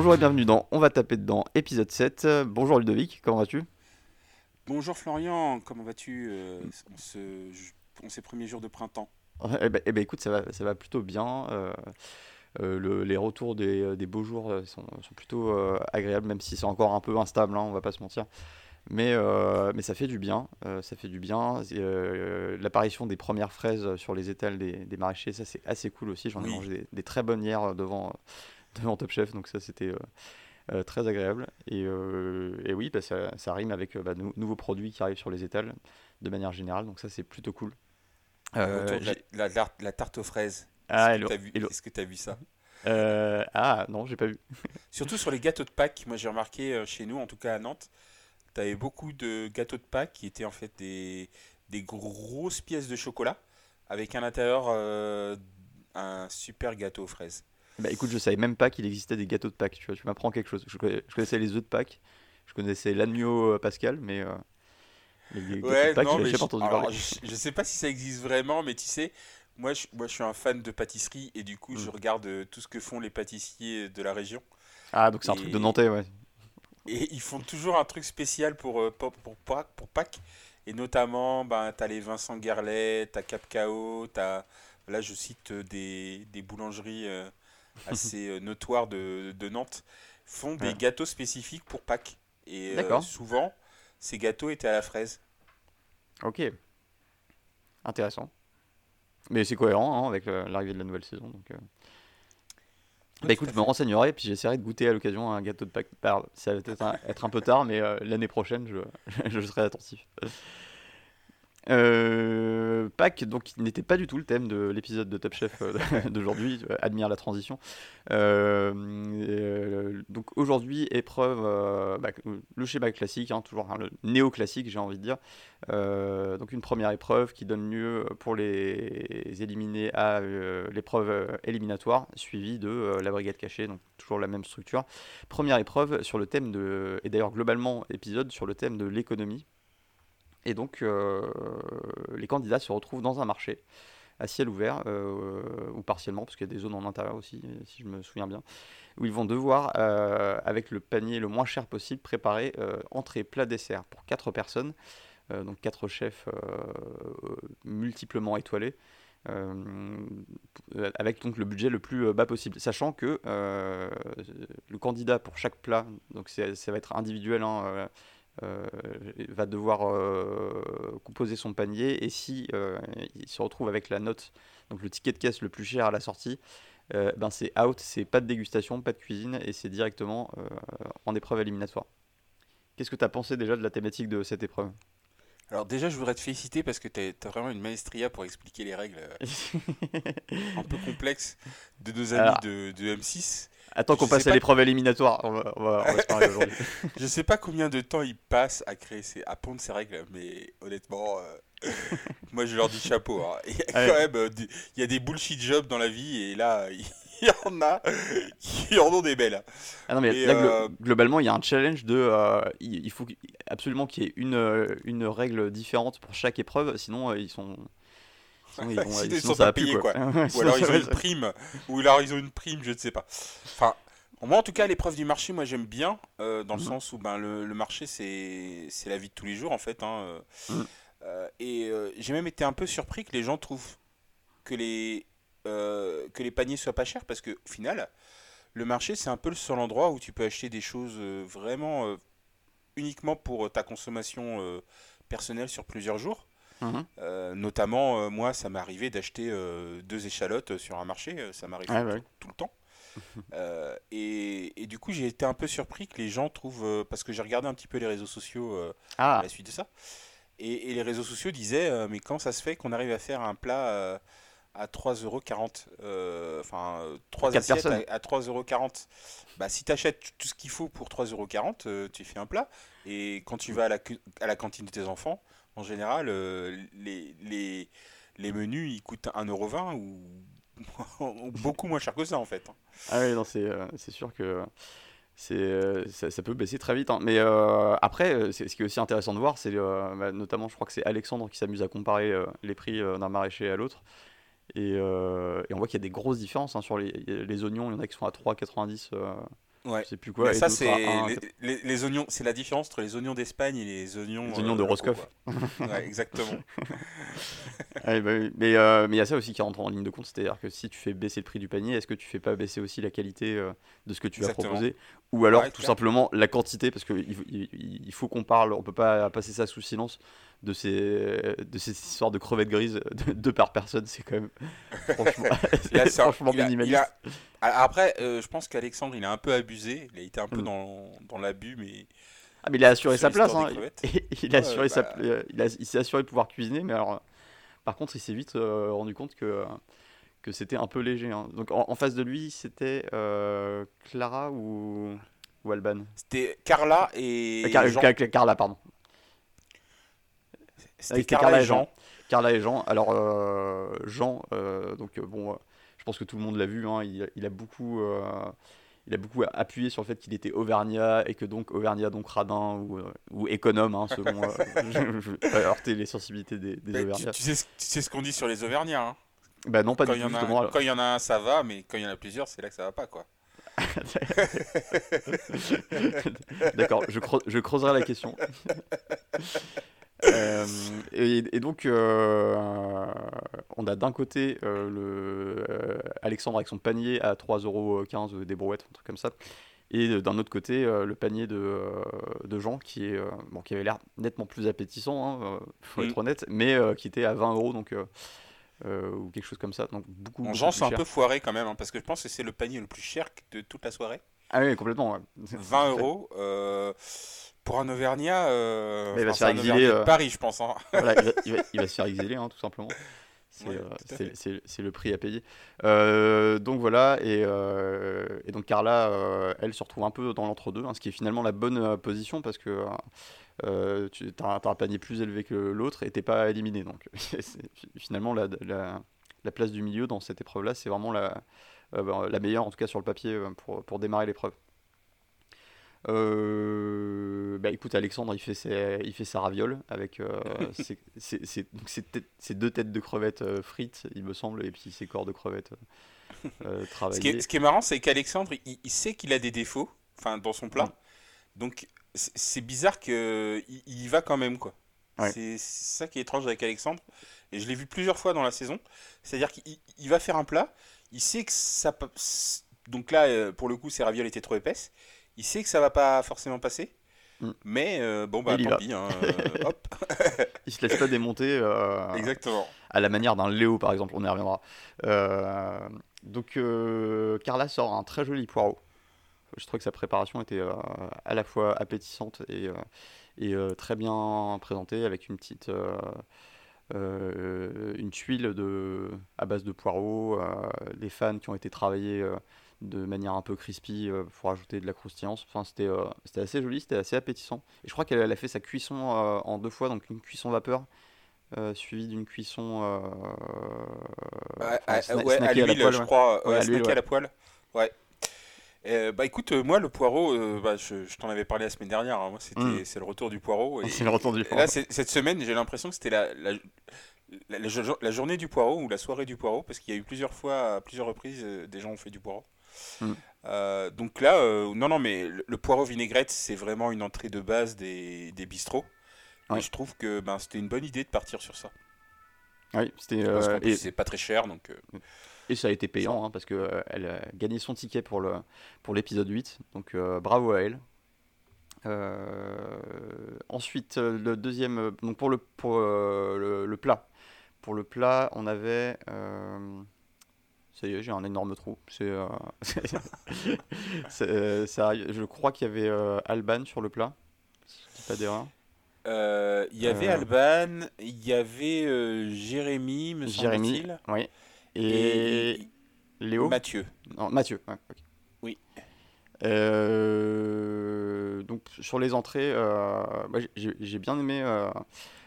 Bonjour et bienvenue dans On va taper dedans, épisode 7. Euh, Bonjour Ludovic, comment vas-tu? Bonjour Florian, comment vas-tu euh, en, ce, en ces premiers jours de printemps? Eh ben, eh ben, écoute, ça va, ça va plutôt bien. euh, euh, le- les retours des, des beaux jours sont, sont plutôt agréables, même si c'est encore un peu instable, hein, on va pas se mentir. Mais, mais ça fait du bien, ça fait du bien. L'apparition des premières fraises sur les étals des, des maraîchers, ça c'est assez cool aussi. J'en ai Oui. mangé des, des très bonnes hier devant, devant Top Chef, donc ça c'était euh, euh, très agréable. Et, euh, et oui, bah, ça, ça rime avec bah, de nouveaux produits qui arrivent sur les étals de manière générale, donc ça c'est plutôt cool. La, la- la- la tarte aux fraises. Ah, Est-ce que que t'as vu ça? Euh, ah non, j'ai pas vu. Surtout sur les gâteaux de Pâques, moi j'ai remarqué euh, chez nous, en tout cas à Nantes, tu avais beaucoup de gâteaux de Pâques qui étaient en fait des, des grosses pièces de chocolat avec à l'intérieur euh, un super gâteau aux fraises. Bah écoute, je savais même pas qu'il existait des gâteaux de Pâques, tu vois, tu m'apprends quelque chose. Je, connais- je connaissais les œufs de Pâques, je connaissais l'agneau euh, pascal, mais euh, les Ouais, Pâques, non, mais je, entendu alors, parler. je, je sais pas si ça existe vraiment, mais tu sais, moi je, moi je suis un fan de pâtisserie et du coup je Mm. regarde euh, tout ce que font les pâtissiers de la région. Ah, donc c'est un truc de Nantais, ouais. et ils font toujours un truc spécial pour, euh, pour, pour, Pâques- pour Pâques. Et notamment, ben, tu as les Vincent Garlet, tu as Cap là je cite euh, des, des boulangeries euh, assez euh, notoires de, de Nantes, font des Ouais. gâteaux spécifiques pour Pâques. Et euh, souvent, ces gâteaux étaient à la fraise. Ok. Intéressant. Mais c'est cohérent hein, avec euh, l'arrivée de la nouvelle saison. Donc, euh. Bah écoute, je me renseignerai, puis j'essaierai de goûter à l'occasion un gâteau de Pâques. Ça va peut-être être un peu tard, mais euh, l'année prochaine, je, je serai attentif. Euh, Pâques, donc, qui n'était pas du tout le thème de l'épisode de Top Chef euh, d'aujourd'hui, euh, admire la transition. Euh, donc aujourd'hui, épreuve, bah, le schéma classique, hein, toujours hein, le néo-classique, j'ai envie de dire. Donc une première épreuve qui donne lieu pour les éliminés à l'épreuve éliminatoire, suivie de la brigade cachée, donc toujours la même structure. Première épreuve sur le thème de, et d'ailleurs globalement épisode sur le thème de l'économie. Et donc euh, les candidats se retrouvent dans un marché à ciel ouvert, euh, ou partiellement, parce qu'il y a des zones en intérieur aussi, si je me souviens bien, où ils vont devoir, euh, avec le panier le moins cher possible, préparer entrée, plat, dessert pour 4 personnes, donc 4 chefs multiplement étoilés, avec donc le budget le plus bas possible, sachant que le candidat pour chaque plat, donc ça va être individuel, hein, va devoir euh, composer son panier et si euh, il se retrouve avec la note, donc le ticket de caisse le plus cher à la sortie, euh, ben c'est out, c'est pas de dégustation, pas de cuisine et c'est directement euh, en épreuve éliminatoire. Qu'est-ce que tu as pensé déjà de la thématique de cette épreuve? Alors déjà, je voudrais te féliciter parce que tu as, vraiment une maestria pour expliquer les règles euh, un peu complexes de nos amis Alors, de, de M6. Attends qu'on passe à l'épreuve éliminatoire, on va, on va- on va se parler aujourd'hui. Je sais pas combien de temps ils passent à créer ces, à pondre ces règles, mais honnêtement, euh, moi je leur dis chapeau. hein. Il y a Ouais. quand même euh, des- il y a des bullshit jobs dans la vie et là il y en a qui en ont des belles. Ah non mais Et, là glo- euh, globalement il y a un challenge de il, faut absolument qu'il y ait une, une règle différente pour chaque épreuve sinon ils sont sinon, ils vont- Sinon, ils sinon, sont pas payés, quoi. Ou alors ils ont une prime, ou alors ils ont une prime, je ne sais pas. Enfin, moi en tout cas, l'épreuve du marché, moi j'aime bien, euh, dans le Mhm. sens où ben, le, le marché c'est la vie de tous les jours en fait. hein, euh. Mhm. Euh, et euh, j'ai même été un peu surpris que les gens trouvent que les, que les paniers soient pas chers parce que au final, le marché c'est un peu le seul endroit où tu peux acheter des choses vraiment uniquement pour ta consommation personnelle sur plusieurs jours. Mhm. Euh, notamment, euh, moi, ça m'est arrivé d'acheter euh, deux échalotes sur un marché, ça m'arrive tout, ouais. tout le temps. Et, et du coup, j'ai été un peu surpris que les gens trouvent, parce que j'ai regardé un petit peu les réseaux sociaux euh, à Ah la suite de ça, et, et les réseaux sociaux disaient, mais quand ça se fait qu'on arrive à faire un plat à 3,40€, euh, enfin, euh, trois quatre assiettes personnes. à, à 3,40€, bah, si tu achètes tout ce qu'il faut pour 3,40€, euh, tu fais un plat, et quand tu vas à la, à la cantine de tes enfants, en général, euh, les, menus, ils coûtent 1,20€ ou ou beaucoup moins cher que ça, en fait. Ah oui, euh, c'est sûr que euh, ça, peut baisser très vite. hein. Mais après, ce qui est aussi intéressant de voir, c'est bah, notamment, je crois que c'est Alexandre qui s'amuse à comparer les prix d'un maraîcher à l'autre. Et, on voit qu'il y a des grosses différences hein, sur les, les oignons. Il y en a qui sont à 3,90 euh, Ouais. Je sais plus quoi. Mais et ça, c'est à un, les, les- les oignons, c'est la différence entre les oignons d'Espagne et les oignons. Les oignons de locaux, Roscoff. Ouais, exactement. Ouais, bah oui. Mais euh, mais il y a ça aussi qui rentre en ligne de compte, c'est-à-dire que si tu fais baisser le prix du panier, est-ce que tu fais pas baisser aussi la qualité euh, de ce que tu vas proposer? Ou alors Ouais, tout clair. simplement la quantité, parce qu'il il, il- il faut qu'on parle, on peut pas passer ça sous silence de ces, de ces histoires de crevettes grises, de, deux par personne, c'est quand même franchement, Là, franchement il a- minimaliste. a- Après, euh, je pense qu'Alexandre, il a un peu abusé. Il a été un peu Mm. dans, dans l'abus, mais Ah mais il a assuré sur sa place, hein. il a Ouais, assuré sa, bah. euh, il, a- il s'est assuré de pouvoir cuisiner, mais alors, euh, par contre, il s'est vite euh, rendu compte que, que c'était un peu léger. hein. Donc en, en face de lui, c'était euh, Clara ou, ou Alban? C'était Carla et Car- Jean. Car- Carla, pardon. C'était Carla et Jean. Carla et Jean. Alors euh, Jean, euh, donc euh, bon, euh, je pense que tout le monde l'a vu. hein, il, a- il a beaucoup, euh, il a beaucoup appuyé sur le fait qu'il était auvergnat et que donc auvergnat donc radin ou, ou économe, hein, selon. euh, je, je vais pas heurter les sensibilités des, tu, auvergnats. tu sais, ce- tu sais ce qu'on dit sur les Auvergnats. hein. Bah non, pas Quand du il y, tout quand il y en a un, ça va, mais quand il y en a plusieurs, c'est là que ça va pas, quoi. D'accord, je, je creuserai la question. Euh, et, et donc, euh, on a d'un côté euh, le, Alexandre avec son panier à 3,15€ des brouettes, un truc comme ça. Et d'un autre côté, le panier de, de Jean qui, est, bon, qui avait l'air nettement plus appétissant, hein, faut Mm. être honnête, mais qui était à 20 euros, donc, euh, ou quelque chose comme ça. Donc beaucoup, En Jean, c'est un peu foiré quand même, hein, parce que je pense que c'est le panier le plus cher de toute la soirée. Ah oui, complètement. ouais. 20 euros. euh, pour un Auvergnat, euh, il va se faire exiler, de euh, Paris, je pense. hein. Voilà, il, va, il va- il va se faire exiler, hein, tout simplement. C'est Ouais, euh, c'est- le prix à payer. Euh, donc voilà, et, et donc Carla, elle se retrouve un peu dans l'entre-deux, hein, ce qui est finalement la bonne position parce que tu as, un panier plus élevé que l'autre et t'es pas éliminé. Donc finalement, la, la- la place du milieu dans cette épreuve-là, c'est vraiment la, la meilleure, en tout cas sur le papier, pour, pour démarrer l'épreuve. Euh, bah écoute, Alexandre, il fait, ses, il fait sa raviole avec euh, ses, deux têtes de crevettes euh, frites, il me semble, et puis ses corps de crevettes euh, euh, Ce qui travaillés. est, ce qui est marrant, c'est qu'Alexandre, il, il sait qu'il a des défauts, enfin, dans son plat. Donc, c'est bizarre qu'il il y va quand même, quoi. Ouais. C'est ça qui est étrange avec Alexandre. Et je l'ai vu plusieurs fois dans la saison. C'est-à-dire qu'il il va faire un plat, il sait que ça. Donc là, pour le coup, ses ravioles étaient trop épaisses. Il sait que ça va pas forcément passer. Mm. Mais euh, bon, bah Il tant pis. hein, euh, hop, Il se laisse pas démonter euh, exactement. à la manière d'un Léo, par exemple, on y reviendra. Donc Carla sort un très joli poireau. Je trouve que sa préparation était à la fois appétissante et, et très bien présentée avec une petite euh, une tuile de, à base de poireaux, euh, les fans qui ont été travaillés de manière un peu crispy euh, pour ajouter de la croustillance. Enfin, c'était euh, c'était assez joli, c'était assez appétissant. Et je crois qu'elle elle a fait sa cuisson euh, en deux fois, donc une cuisson vapeur euh, suivie d'une cuisson enfin, à- sna- ouais, à l'huile, poêle, je crois. Ouais, Ouais, à ouais. la poêle. Ouais. Euh, bah écoute, euh, moi le poireau, euh, bah, je, je t'en avais parlé la semaine dernière. hein. Moi, c'était, Mm. c'est le retour du poireau. C'est le retour du poireau. là, cette semaine, j'ai l'impression que c'était la, la, la- la jo- la journée du poireau ou la soirée du poireau, parce qu'il y a eu plusieurs fois, à plusieurs reprises, des gens ont fait du poireau. Mm. Euh, donc là, euh, non, non, mais le, le poireau vinaigrette, c'est vraiment une entrée de base des, des bistrots. Ouais. Et je trouve que ben, c'était une bonne idée de partir sur ça. Oui, c'était euh, et, c'est pas très cher, donc. euh, et ça a été payant hein, parce que euh, elle a gagné son ticket pour le pour l'épisode 8. Donc bravo à elle. Ensuite, le deuxième, donc pour le pour le, le plat. Pour le plat, on avait ça y est, j'ai un énorme trou. C'est, euh, euh, ça je crois qu'il y avait euh, Alban sur le plat. Si je dis pas d'erreur. Il y avait. Alban, il y avait Jérémy, me Jérémy, oui. Et, et, Léo. Mathieu. Non, Mathieu. ouais. Oui. Donc sur les entrées, j'ai bien aimé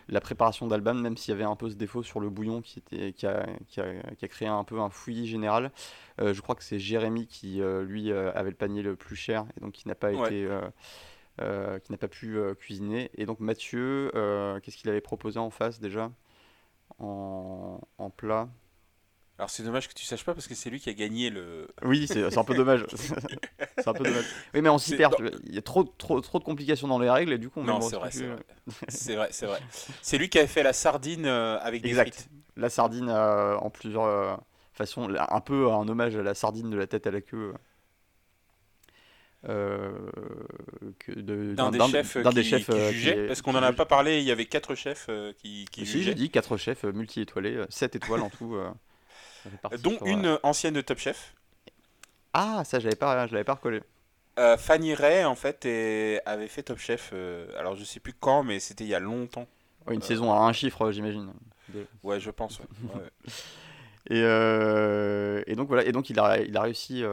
la préparation d'Alban, même s'il y avait un peu ce défaut sur le bouillon qui, était, qui, a, qui a- qui a créé un peu un fouillis général. Euh, je crois que c'est Jérémy qui, euh, lui, euh, avait le panier le plus cher et donc qui n'a pas Ouais. été... qui n'a pas pu cuisiner. Et donc Mathieu, qu'est-ce qu'il avait proposé en face déjà? En, en plat? Alors c'est dommage que tu saches pas parce que c'est lui qui a gagné le. Oui, c'est un peu dommage. c'est un peu dommage. Oui, mais on s'y perd. Il y a trop, trop, trop de complications dans les règles et du coup, on Non, c'est vrai, retrouve c'est vrai. C'est vrai, c'est vrai. C'est lui qui avait fait la sardine euh, avec des Exact. frites. La sardine euh, en plusieurs euh, façons, un peu un hommage à la sardine de la tête à la queue. euh, de- D'un des chefs, d'un qui, des chefs qui euh, jugeait, qui- parce qu'on qui en a pas parlé, il y avait quatre chefs euh, qui, qui Si, jugeaient, j'ai dit quatre chefs euh, multi-étoilés, 7 étoiles en tout. Dont une euh, euh, ancienne de Top Chef. Ah, ça, j'avais pas, je l'avais pas recollé. Euh, Fanny Ray, en fait, avait fait Top Chef, euh, alors je sais plus quand, mais c'était il y a longtemps. Ouais, une Euh, saison à un chiffre, j'imagine. De- Ouais, je pense. ouais. Ouais. Et, et donc voilà, et donc il a, il a réussi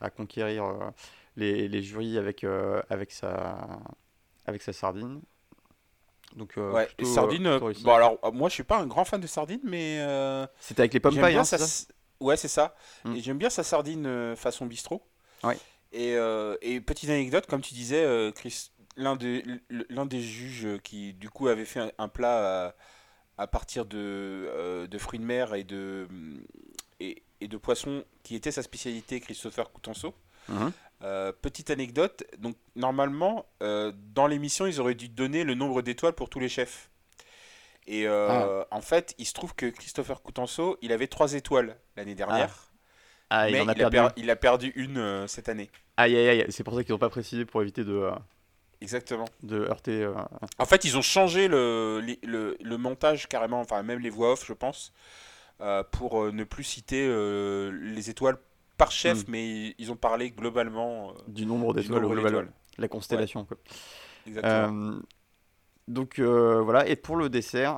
à conquérir les, les jurys avec, avec, sa, avec sa sardine. Donc, euh, Ouais, plutôt, euh, euh, plutôt bon, alors, euh, moi, je suis pas un grand fan de sardine, mais euh, C'était avec les pommes pailles, hein, sa. c'est ça Ouais, c'est ça. Mm. Et j'aime bien sa sardine euh, façon bistrot. Ouais. Et, euh, et petite anecdote, comme tu disais, euh, Chris, l'un des, juges qui, du coup, avait fait un, un plat à, à partir de, euh, de fruits de mer et de, et, et de poissons, qui était sa spécialité, Christopher Coutenceau. Euh, petite anecdote, donc normalement, euh, dans l'émission, ils auraient dû donner le nombre d'étoiles pour tous les chefs. Et euh, en fait, il se trouve que Christopher Coutenceau, il avait trois étoiles l'année dernière, Ah, il mais en a il, a perdu. per- il a perdu une cette année. Aïe, aïe, aïe, c'est pour ça qu'ils n'ont pas précisé pour éviter de, Exactement. de heurter. En fait, ils ont changé le, le, le montage carrément, enfin même les voix off, je pense, pour ne plus citer les étoiles par chef, Mm. mais ils ont parlé globalement. euh, du nombre d'étoiles global. La constellation, quoi. Exactement. Euh, donc euh, voilà, et pour le dessert,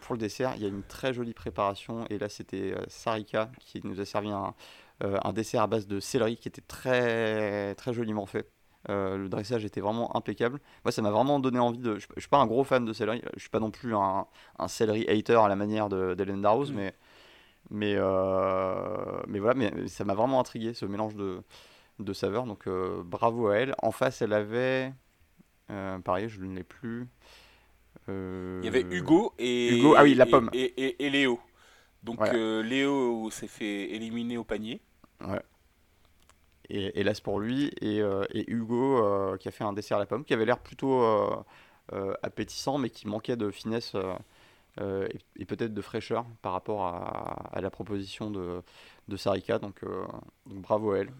pour le dessert, il y a une très jolie préparation. Et là, c'était Sarika qui nous a servi un, un dessert à base de céleri qui était très très joliment fait. Euh, le dressage était vraiment impeccable. Moi, ça m'a vraiment donné envie de. Je, suis pas un gros fan de céleri. Je suis pas non plus un, un céleri hater à la manière de- d'Hélène Darroze, Mm. mais mais euh, mais voilà, mais ça m'a vraiment intrigué ce mélange de de saveurs. Donc euh, bravo à elle. En face, elle avait euh, pareil, je ne l'ai plus. Il y avait Hugo et, Hugo, ah oui, la pomme. et, et- et Léo. Donc Voilà. euh, Léo s'est fait éliminer au panier. Et hélas pour lui. Et, euh, et Hugo euh, qui a fait un dessert à la pomme qui avait l'air plutôt appétissant, mais qui manquait de finesse euh, et, et peut-être de fraîcheur par rapport à, à la proposition de, de Sarika. Donc, euh, donc bravo à elle.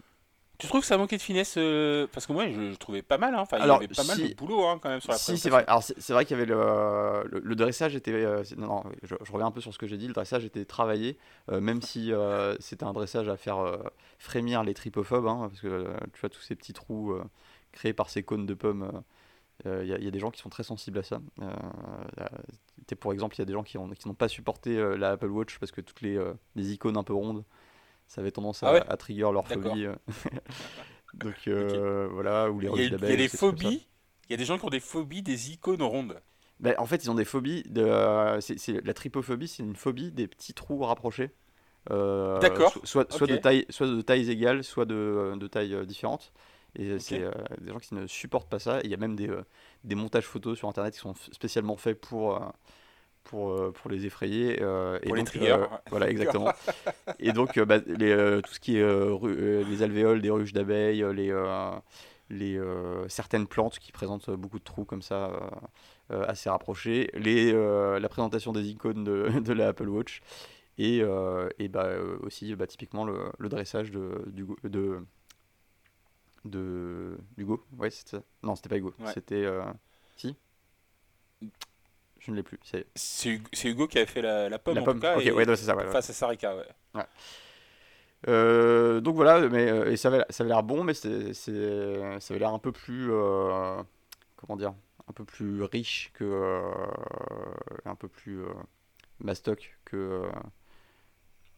Tu trouves que ça manquait de finesse euh, Parce que moi, je, je trouvais pas mal. hein. Enfin, Alors, il y avait pas mal de boulot hein, quand même sur la Si, c'est vrai. Alors, c'est vrai qu'il y avait le, le, le dressage était. non, non, je, je reviens un peu sur ce que j'ai dit. Le dressage était travaillé, même si c'était un dressage à faire frémir les tripophobes, hein, parce que tu vois tous ces petits trous créés par ces cônes de pommes. Euh, euh, Il y, a- il y a des gens qui sont très sensibles à ça. Euh, pour exemple, il y a des gens qui ont- qui n'ont pas supporté euh, la Apple Watch parce que toutes les, euh, les icônes un peu rondes, ça avait tendance à, Ah ouais à trigger leur D'accord. phobie. Donc voilà, ou les Il y a, y des phobies. Il y a des gens qui ont des phobies des icônes rondes. Ben, en fait, ils ont des phobies. De, euh, c'est, c'est- la tripophobie, c'est une phobie des petits trous rapprochés. D'accord, so- Soit, soit, de taille, soit de tailles égales, soit de, de tailles différentes. Et c'est euh, des gens qui ne supportent pas ça. Il y a même des, euh, des montages photos sur Internet qui sont spécialement faits pour, euh, pour, euh, pour les effrayer. euh, et Pour les donc, triggers. euh, voilà, exactement. et donc, euh, bah, les, euh, tout ce qui est euh, euh, les alvéoles des ruches d'abeilles, euh, les, euh, les, euh, certaines plantes qui présentent beaucoup de trous comme ça, euh, euh, assez rapprochés, les, euh, la présentation des icônes de, de la Apple Watch, et, euh, et bah, euh, aussi bah, typiquement le, le dressage de, de, d'Hugo. Ouais, c'était ça. Non, c'était pas Hugo. Ouais. C'était. euh, Si Je ne l'ai plus. C'est C'est Hugo- Hugo qui avait fait la, la pomme la en pomme. tout cas. et- ouais, c'est ça. ouais, face à Sarika, ouais. Euh, donc voilà, mais euh, et ça avait, ça avait l'air bon, mais c'est, c'est- ça avait l'air un peu plus, comment dire, un peu plus riche que, un peu plus mastoc que,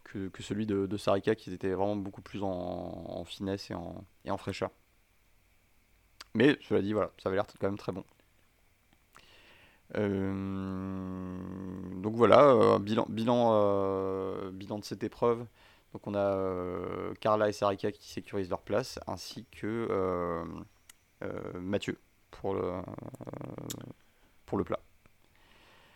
que, que celui de, de Sarika, qui était vraiment beaucoup plus en, en finesse et en, et en fraîcheur. Mais cela dit, voilà, ça avait l'air quand même très bon. Euh, donc voilà, euh, bilan, bilan, euh, bilan de cette épreuve. Donc on a euh, Carla et Sarika qui sécurisent leur place, ainsi que euh, euh, Mathieu pour le, pour le plat.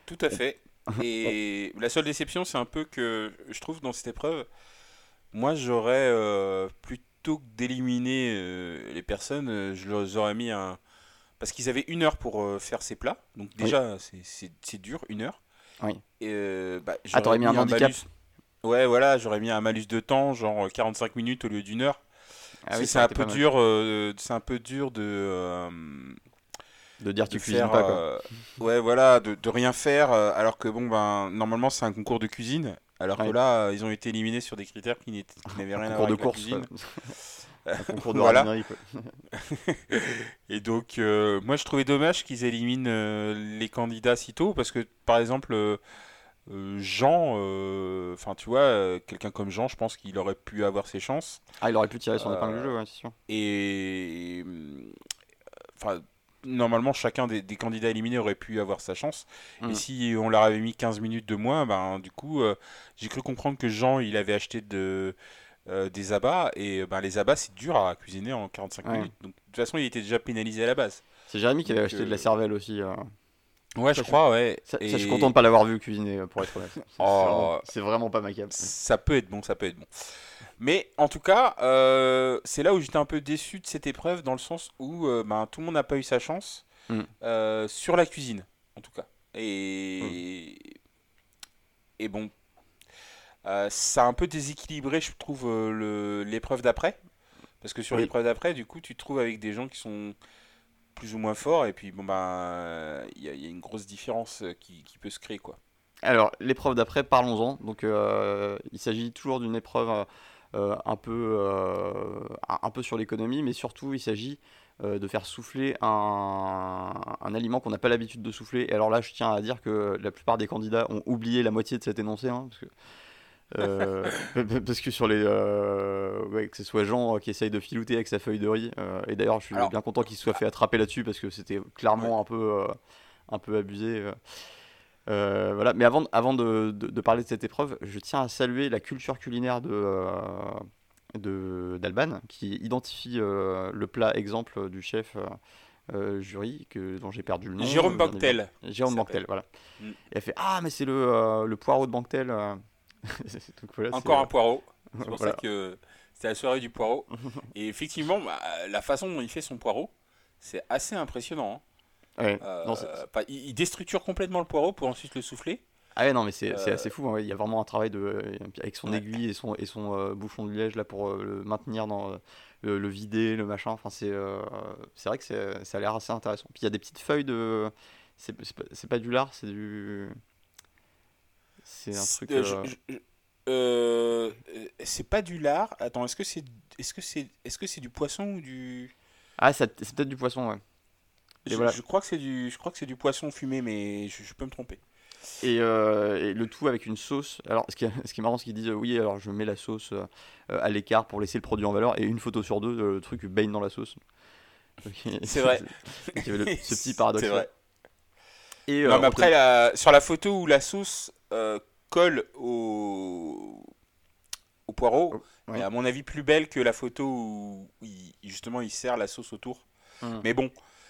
Tout à fait. Et la seule déception, c'est un peu que je trouve dans cette épreuve, moi j'aurais euh, plutôt que d'éliminer euh, les personnes, euh, je leur aurais mis un. Parce qu'ils avaient une heure pour euh, faire ces plats, donc déjà c'est- c'est dur, une heure. Oui. Et, bah, Ah, t'aurais mis un handicap malus- Ouais, voilà, j'aurais mis un malus de temps, genre 45 minutes au lieu d'une heure. Ah oui, c'est un peu dur, euh, un peu dur de. euh, De dire de tu cuisines faire, pas quoi. euh, ouais, voilà, de, de rien faire, euh, alors que bon, ben, normalement c'est un concours de cuisine, alors que là, euh, ils ont été éliminés sur des critères qui n'avaient rien à voir de avec la cuisine. un concours de Voilà. Et donc, moi je trouvais dommage qu'ils éliminent les candidats si tôt, parce que par exemple, Jean, euh, enfin tu vois, euh, quelqu'un comme Jean, je pense qu'il aurait pu avoir ses chances. Ah, il aurait pu tirer son Euh, épingle du jeu, ouais, c'est sûr. Et enfin, normalement, chacun des, des candidats éliminés aurait pu avoir sa chance. Mm. Et si on leur avait mis 15 minutes de moins, ben, du coup, euh, j'ai cru comprendre que Jean, il avait acheté de, euh, des abats. Et ben, les abats, c'est dur à cuisiner en 45 Ouais. minutes. Donc, de toute façon, il était déjà pénalisé à la base. C'est Jérémy qui avait acheté de la euh, cervelle aussi. Ouais, Ça, je crois, ouais. Ça, ça, Et je suis content de pas l'avoir vu cuisiner, pour être honnête. C'est Oh. vraiment- vraiment pas ma cam. Ça peut être bon, ça peut être bon. Mais en tout cas, euh, c'est là où j'étais un peu déçu de cette épreuve, dans le sens où euh, ben, tout le monde n'a pas eu sa chance Mm. euh, sur la cuisine, en tout cas. Et, et bon, ça a un peu déséquilibré, je trouve, le- l'épreuve d'après. Parce que sur Oui. l'épreuve d'après, du coup, tu te trouves avec des gens qui sont plus ou moins forts, et puis bon, ben, il y, a- il y a une grosse différence qui, qui peut se créer, quoi. Alors, l'épreuve d'après, parlons-en. Donc, euh, il s'agit toujours d'une épreuve un, peu, euh, un, peu sur l'économie, mais surtout, il s'agit euh, de faire souffler un, un aliment qu'on n'a pas l'habitude de souffler. Et alors là, je tiens à dire que la plupart des candidats ont oublié la moitié de cet énoncé, hein, parce que. euh, parce que sur les euh, ouais, que ce soit Jean euh, qui essaye de filouter avec sa feuille de riz euh, et d'ailleurs je suis Alors- bien content qu'il se soit fait attraper là-dessus parce que c'était clairement un peu euh, un peu abusé euh. Voilà. Mais avant, avant de, de- de parler de cette épreuve, je tiens à saluer la culture culinaire de, euh, d'Alban, qui identifie euh, le plat exemple du chef euh, jury, que, dont j'ai perdu le nom. Jérôme Banquetel. Jérôme Banquetel, voilà. Mm. Et elle fait Ah, mais c'est le, euh, le poireau de Banquetel. voilà, Encore un poireau. C'est pour voilà. ça que c'était la soirée du poireau. Et effectivement, bah, la façon dont il fait son poireau, c'est assez impressionnant. hein. Ouais. Euh, Non, il, il déstructure complètement le poireau pour ensuite le souffler. Ah ouais, non, mais c'est Euh, assez fou. hein, ouais. Il y a vraiment un travail de, avec son Ouais. aiguille et son, et son euh, bouchon de liège là pour euh, le maintenir dans le, le vider, le machin. Enfin, c'est vrai que ça a l'air assez intéressant. Puis il y a des petites feuilles de. C'est pas, du lard, c'est du. C'est un truc. C'est pas du lard. Attends, est-ce que c'est est-ce que c'est est-ce que c'est du poisson ou du? Ah, c'est peut-être du poisson, ouais. Et je, voilà. je crois que c'est du je crois que c'est du poisson fumé mais je, je peux me tromper. Et, euh, et le tout avec une sauce. Alors, ce qui est, ce qui est marrant, c'est qu'ils disent euh, oui, alors je mets la sauce euh, à l'écart pour laisser le produit en valeur. Et une photo sur deux, le truc baigne dans la sauce. C'est vrai. Il y avait le- ce petit paradoxe. C'est vrai. Et, Non, mais te- après, la- sur la photo où la sauce colle au, au poireau, Oh, ouais. est à mon avis plus belle que la photo où il- justement il sert la sauce autour. Hmm. Mais bon,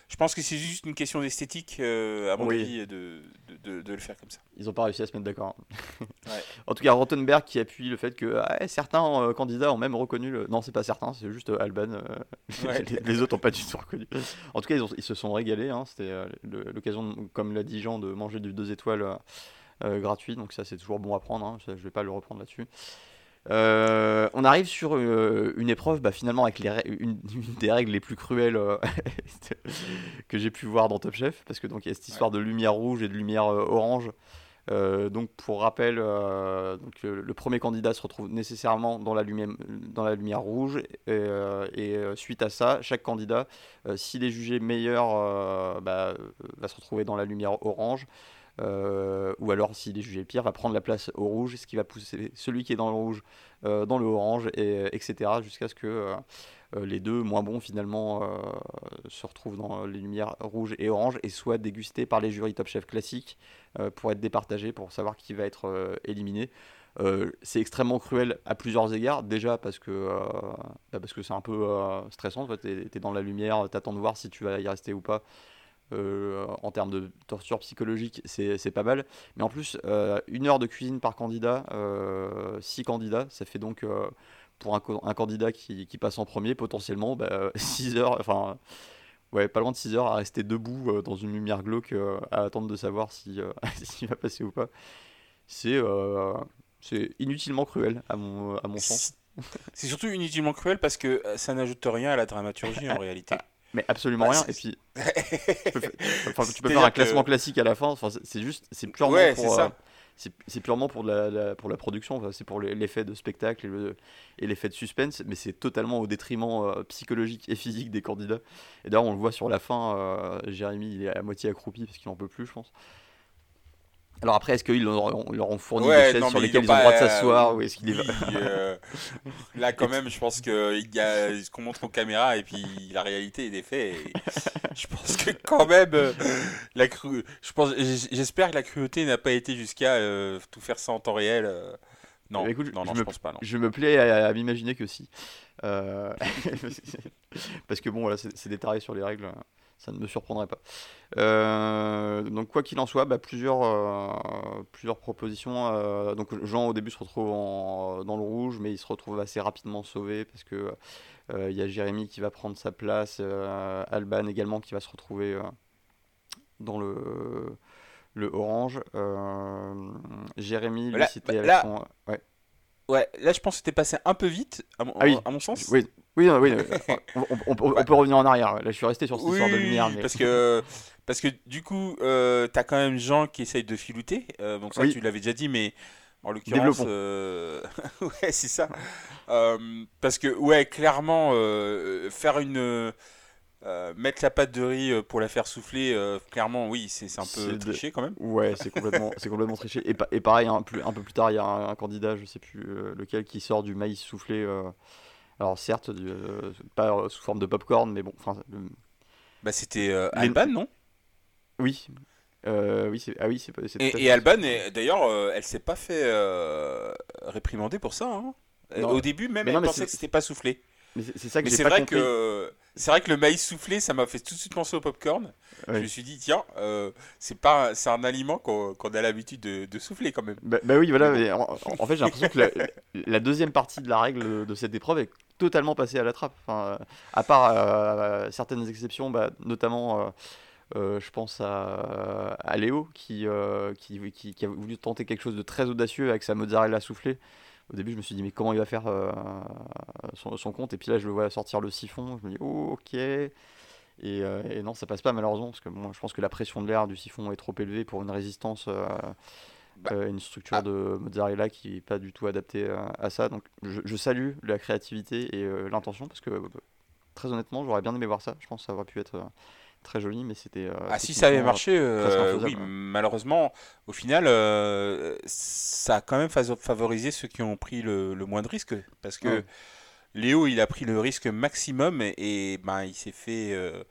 je pense que c'est juste une question d'esthétique, euh, à mon Oui. avis, de, de, le faire comme ça. Ils n'ont pas réussi à se mettre d'accord. Ouais. En tout cas, Rottenberg qui appuie le fait que ah, certains euh, candidats ont même reconnu le. Non, c'est pas certain, c'est juste euh, Alban. Ouais. les, les autres n'ont pas du tout reconnu. En tout cas, ils, ont- ils se sont régalés. hein, C'était l'occasion, comme l'a dit Jean, de manger du 2 étoiles euh, gratuit. Donc, ça, c'est toujours bon à prendre. hein, je vais pas le reprendre là-dessus. Euh, on arrive sur euh, une épreuve, bah, finalement, avec les une, une des règles les plus cruelles euh, que j'ai pu voir dans Top Chef. Parce que donc, il y a cette histoire de lumière rouge et de lumière euh, orange. Donc pour rappel, donc, le premier candidat se retrouve nécessairement dans la lumière, dans la lumière rouge et, et, suite à ça, chaque candidat, s'il est jugé meilleur, bah, va se retrouver dans la lumière orange. Euh, ou alors s'il est jugé pire, va prendre la place au rouge, ce qui va pousser celui qui est dans le rouge euh, dans le orange, et, etc. jusqu'à ce que euh, euh, les deux moins bons finalement euh, se retrouvent dans les lumières rouge et orange et soient dégustés par les jurys Top Chef classiques euh, pour être départagés, pour savoir qui va être euh, éliminé. Euh, c'est extrêmement cruel à plusieurs égards. Déjà parce que euh, bah c'est un peu euh, stressant. Tu es, dans la lumière, t'attends de voir si tu vas y rester ou pas. Euh, en termes de torture psychologique, c'est pas mal. Mais en plus, euh, une heure de cuisine par candidat, euh, six candidats, ça fait donc pour un, candidat qui, qui passe en premier, potentiellement bah, 6 heures, enfin, ouais, pas loin de 6 heures à rester debout dans une lumière glauque à attendre de savoir si, s'il va passer ou pas. C'est c'est inutilement cruel, à mon, à mon sens. C'est surtout inutilement cruel parce que ça n'ajoute rien à la dramaturgie en réalité. Mais absolument Bah, rien. Et puis, tu peux, fa- enfin, tu peux C'est-à-dire faire un que- classement classique à la fin. Enfin, c'est juste, c'est purement Ouais, pour, euh, c'est purement pour la, la- pour la production. Enfin, c'est pour l'effet de spectacle et le- et l'effet de suspense. Mais c'est totalement au détriment euh, psychologique et physique des candidats. Et d'ailleurs, on le voit sur la fin. euh, Jérémy, il est à moitié accroupi parce qu'il en peut plus, je pense. Alors après, est-ce qu'ils leur, ont- fourni Ouais, des chaises non, sur lesquelles ils ont le droit de s'asseoir euh, ou est-ce qu'il est... Euh, là quand même, je pense que il y a ce qu'on montre aux caméras et puis la réalité est des faits. et je pense que quand même, euh, la cru... je pense, j'espère que la cruauté n'a pas été jusqu'à tout faire ça en temps réel. Non, Bah, écoute, non, je non, me- je pense pas. Non. Je me plais à, à m'imaginer que si. Parce que bon, voilà, c'est des tarés sur les règles, euh, ça ne me surprendrait pas. Euh, donc quoi qu'il en soit, bah, plusieurs, euh, plusieurs propositions. euh, donc Jean au début se retrouve en- dans le rouge, mais il se retrouve assez rapidement sauvé parce que il y a Jérémy qui va prendre sa place, Alban également qui va se retrouver dans le le orange. Jérémy, lui, c'était bah, avec là- son... Ouais. Ouais, là je pense que c'était passé un peu vite, à mon, Ah oui. à mon sens. Oui, oui, non, oui, on, on- on peut, revenir en arrière. Là, je suis resté sur cette Oui, histoire de lumière. mais... parce que parce que du coup, euh, t'as quand même Jean qui essaye de filouter. euh, donc ça, tu l'avais déjà dit, mais en l'occurrence, euh, ouais, c'est ça. Euh, parce que ouais, clairement, faire une euh, mettre la pâte de riz euh, pour la faire souffler, euh, clairement, oui, c'est un peu de- triché quand même. Ouais, c'est complètement, c'est complètement triché. Et, pa- et pareil, un, plus, un peu plus tard, il y a un, un candidat, je sais plus euh, lequel, qui sort du maïs soufflé. alors certes, du- pas sous forme de popcorn, mais bon, enfin, le- Bah, c'était Alban, non? Oui, oui, c'est, ah oui, c'est, Et, et Alban, d'ailleurs, elle s'est pas fait réprimander pour ça. hein? Non. Au début, même, elle non, pensait que c'était pas soufflé. Mais c'est, ça que j'ai pas vrai compris. que c'est vrai que le maïs soufflé, ça m'a fait tout de suite penser au popcorn. Je Ouais. me suis dit tiens, euh, c'est pas c'est un aliment qu'on a l'habitude de, de souffler quand même. Bah, bah oui, voilà. Mais en, en fait, j'ai l'impression que la, la deuxième partie de la règle de cette épreuve est totalement passée à la trappe. Enfin, euh, à part euh, certaines exceptions, bah, notamment, euh, euh, je pense à, à Léo qui, euh, qui, qui, qui a voulu tenter quelque chose de très audacieux avec sa mozzarella soufflée. Au début, je me suis dit, mais comment il va faire euh, son, son compte? Et puis là, je le vois sortir le siphon. Je me dis, oh, ok. Et, euh, et non, ça passe pas malheureusement, parce que bon, je pense que la pression de l'air du siphon est trop élevée pour une résistance. euh, Bah, euh, une structure ah. de mozzarella qui n'est pas du tout adaptée à, à ça. Donc je, je salue la créativité et l'intention parce que très honnêtement, j'aurais bien aimé voir ça. Je pense que ça aurait pu être très joli, mais c'était. euh, Ah si ça avait marché, euh, infaisable, oui, malheureusement, au final, euh, ça a quand même fa- favorisé ceux qui ont pris le, le moins de risques, parce que Ouais. Léo, il a pris le risque maximum et, et, ben il s'est fait euh,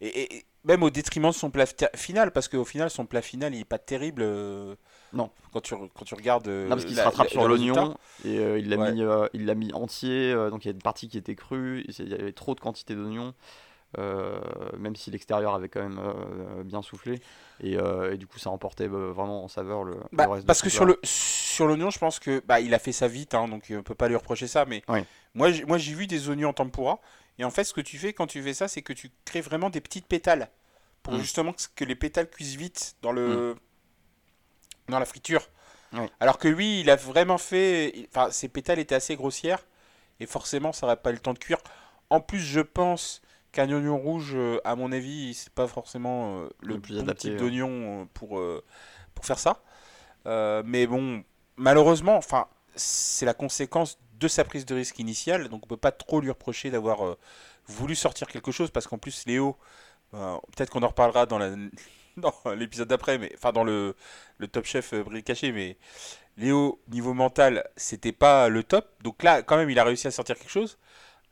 et, même au détriment de son plat fi- final, parce qu'au final, son plat final, il est pas terrible. euh, Non. Quand tu re- quand tu regardes. euh, Non, parce qu'il se rattrape la- sur l'oignon et euh, il l'a Ouais. mis, euh, il mis entier. euh, donc il y a une partie qui était crue. Il y avait trop de quantité d'oignons. Euh, même si l'extérieur avait quand même euh, bien soufflé et, euh, et du coup ça emportait vraiment en saveur le, le Bah, reste parce que sur le sur l'oignon, je pense que bah il a fait ça vite, hein, donc on peut pas lui reprocher ça. Mais Ouais. moi, j'ai- moi j'ai vu des oignons en tempura, et en fait, ce que tu fais quand tu fais ça, c'est que tu crées vraiment des petites pétales pour Mm. justement que, les pétales cuisent vite dans le dans la friture. Ouais. Alors que lui, il a vraiment fait, enfin, ses pétales étaient assez grossières, et forcément, ça n'aurait pas eu le temps de cuire. En plus, je pense qu'un oignon rouge, euh, à mon avis, c'est pas forcément euh, le Le plus bon adapté, type ouais. d'oignon euh, pour, pour faire ça. Mais bon, malheureusement, enfin, c'est la conséquence de sa prise de risque initiale, donc on peut pas trop lui reprocher d'avoir voulu sortir quelque chose, parce qu'en plus, Léo, euh, peut-être qu'on en reparlera dans la dans l'épisode d'après, mais enfin dans le, le Top Chef euh, Caché, mais Léo, niveau mental, c'était pas le top. Donc là, quand même, il a réussi à sortir quelque chose.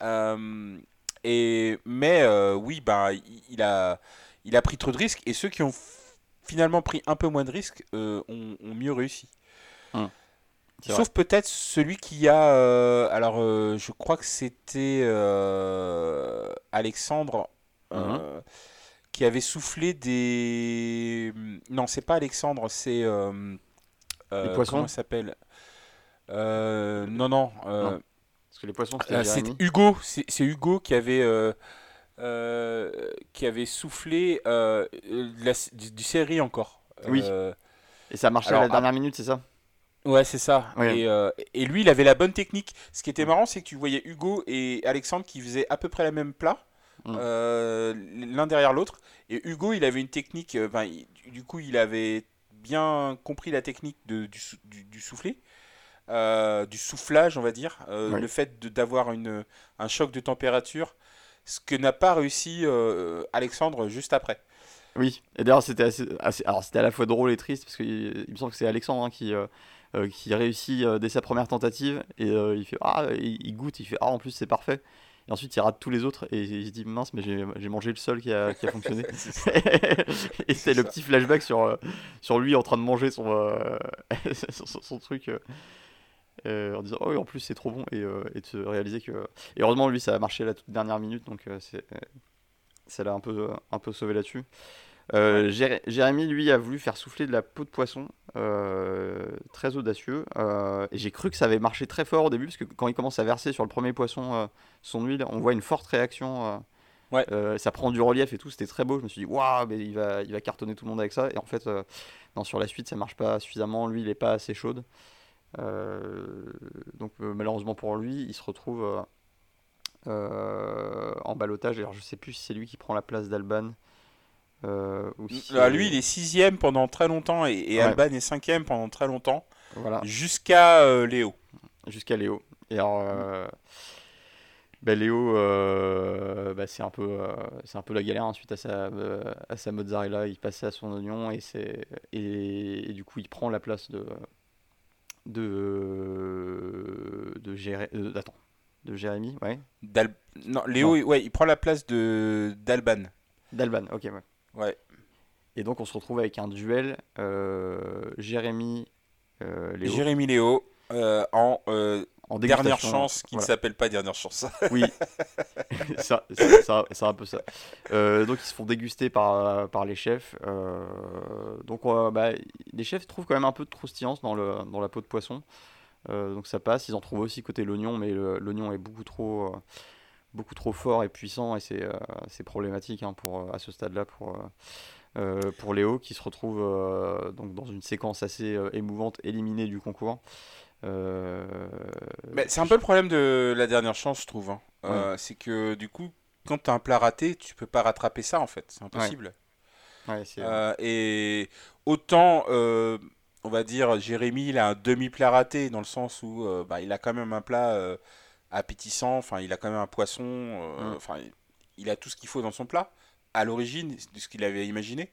Euh, et, mais euh, oui, bah, il, a, il a pris trop de risques. Et ceux qui ont finalement pris un peu moins de risques euh, ont, ont mieux réussi. C'est Sauf peut-être celui qui a. euh, alors, je crois que c'était Alexandre. euh, qui avait soufflé des. Non, c'est pas Alexandre, c'est. euh, poissons Comment s'appelle? Non, non. Non. Parce que les poissons, c'était euh, c'est. Hugo. C'est Hugo qui avait. euh, euh, qui avait soufflé euh, la- du, du série encore. Oui. Et ça a marché Alors, à la dernière minute, c'est ça? Ouais, c'est ça. Ouais. Et, et lui, il avait la bonne technique. Ce qui était marrant, c'est que tu voyais Hugo et Alexandre qui faisaient à peu près la même plat, Mm. l'un derrière l'autre. Et Hugo, il avait une technique. il- du coup, il avait bien compris la technique de- du, du, du soufflé, euh, du soufflage, on va dire. Euh. Le fait d'avoir un choc de température, ce que n'a pas réussi euh, Alexandre juste après. Oui, et d'ailleurs c'était assez, assez- alors c'était à la fois drôle et triste parce qu'il il me semble que c'est Alexandre hein, qui, qui réussit dès sa première tentative et il fait ah il, goûte, il fait ah en plus c'est parfait et ensuite il rate tous les autres et il se dit mince mais j'ai mangé le seul qui a, qui a fonctionné et c'est le ça. petit flashback sur, sur lui en train de manger son, euh, son, son- son truc en disant oh oui, en plus c'est trop bon et, euh, et de se réaliser que et heureusement lui ça a marché la toute dernière minute donc euh, c'est ça l'a un peu un peu sauvé là-dessus euh, Jéré- Jérémy lui a voulu faire souffler de la peau de poisson euh, très audacieux euh, et j'ai cru que ça avait marché très fort au début parce que quand il commence à verser sur le premier poisson euh, son huile on voit une forte réaction euh, Ouais. euh, ça prend du relief et tout, c'était très beau. Je me suis dit, waouh, mais il va, il va cartonner tout le monde avec ça. Et en fait, euh, non, sur la suite, ça marche pas suffisamment. Lui, il est pas assez chaude. Euh, donc, euh, malheureusement pour lui, il se retrouve euh, en balotage. Alors, je sais plus si c'est lui qui prend la place d'Alban. ou si Ah, lui, il est sixième pendant très longtemps et, et Ouais. Alban est cinquième pendant très longtemps, Voilà, jusqu'à Léo. jusqu'à Léo. Et alors, euh, bah, Léo, euh, bah, c'est un peu, euh, c'est un peu la galère hein, suite à sa, à sa mozzarella. Il passe à son oignon et c'est, et, et du coup, il prend la place de, de, de, Jéré- euh, attends, de Jérémy, ouais, D'Al- Non, Léo, ouais, il prend la place de d'Alban. d'Alban, ok, ouais. Ouais. Et donc, on se retrouve avec un duel euh, Jérémy, euh, Léo, Jérémy Léo euh, en euh, en dernière chance, qui Voilà. ne s'appelle pas dernière chance. Oui, ça, ça- ça- c'est un peu ça. Euh, donc ils se font déguster par, par les chefs. Euh, donc euh, bah, les chefs trouvent quand même un peu de croustillance dans, le, dans la peau de poisson. Donc ça passe. Ils en trouvent aussi côté l'oignon, mais l'oignon est beaucoup trop, beaucoup trop fort et puissant et c'est problématique hein, pour, à ce stade-là pour, euh, pour Léo qui se retrouve euh, donc dans une séquence assez euh, émouvante, éliminé du concours. Euh, Mais c'est un peu le problème de la dernière chance, je trouve. hein. Euh, C'est que du coup, quand tu as un plat raté, tu peux pas rattraper ça en fait. C'est impossible. ouais, Euh, et autant, on va dire, Jérémy, il a un demi-plat raté, dans le sens où bah, il a quand même un plat appétissant, enfin, il a quand même un poisson, Mm. enfin, il a tout ce qu'il faut dans son plat, à l'origine de ce qu'il avait imaginé.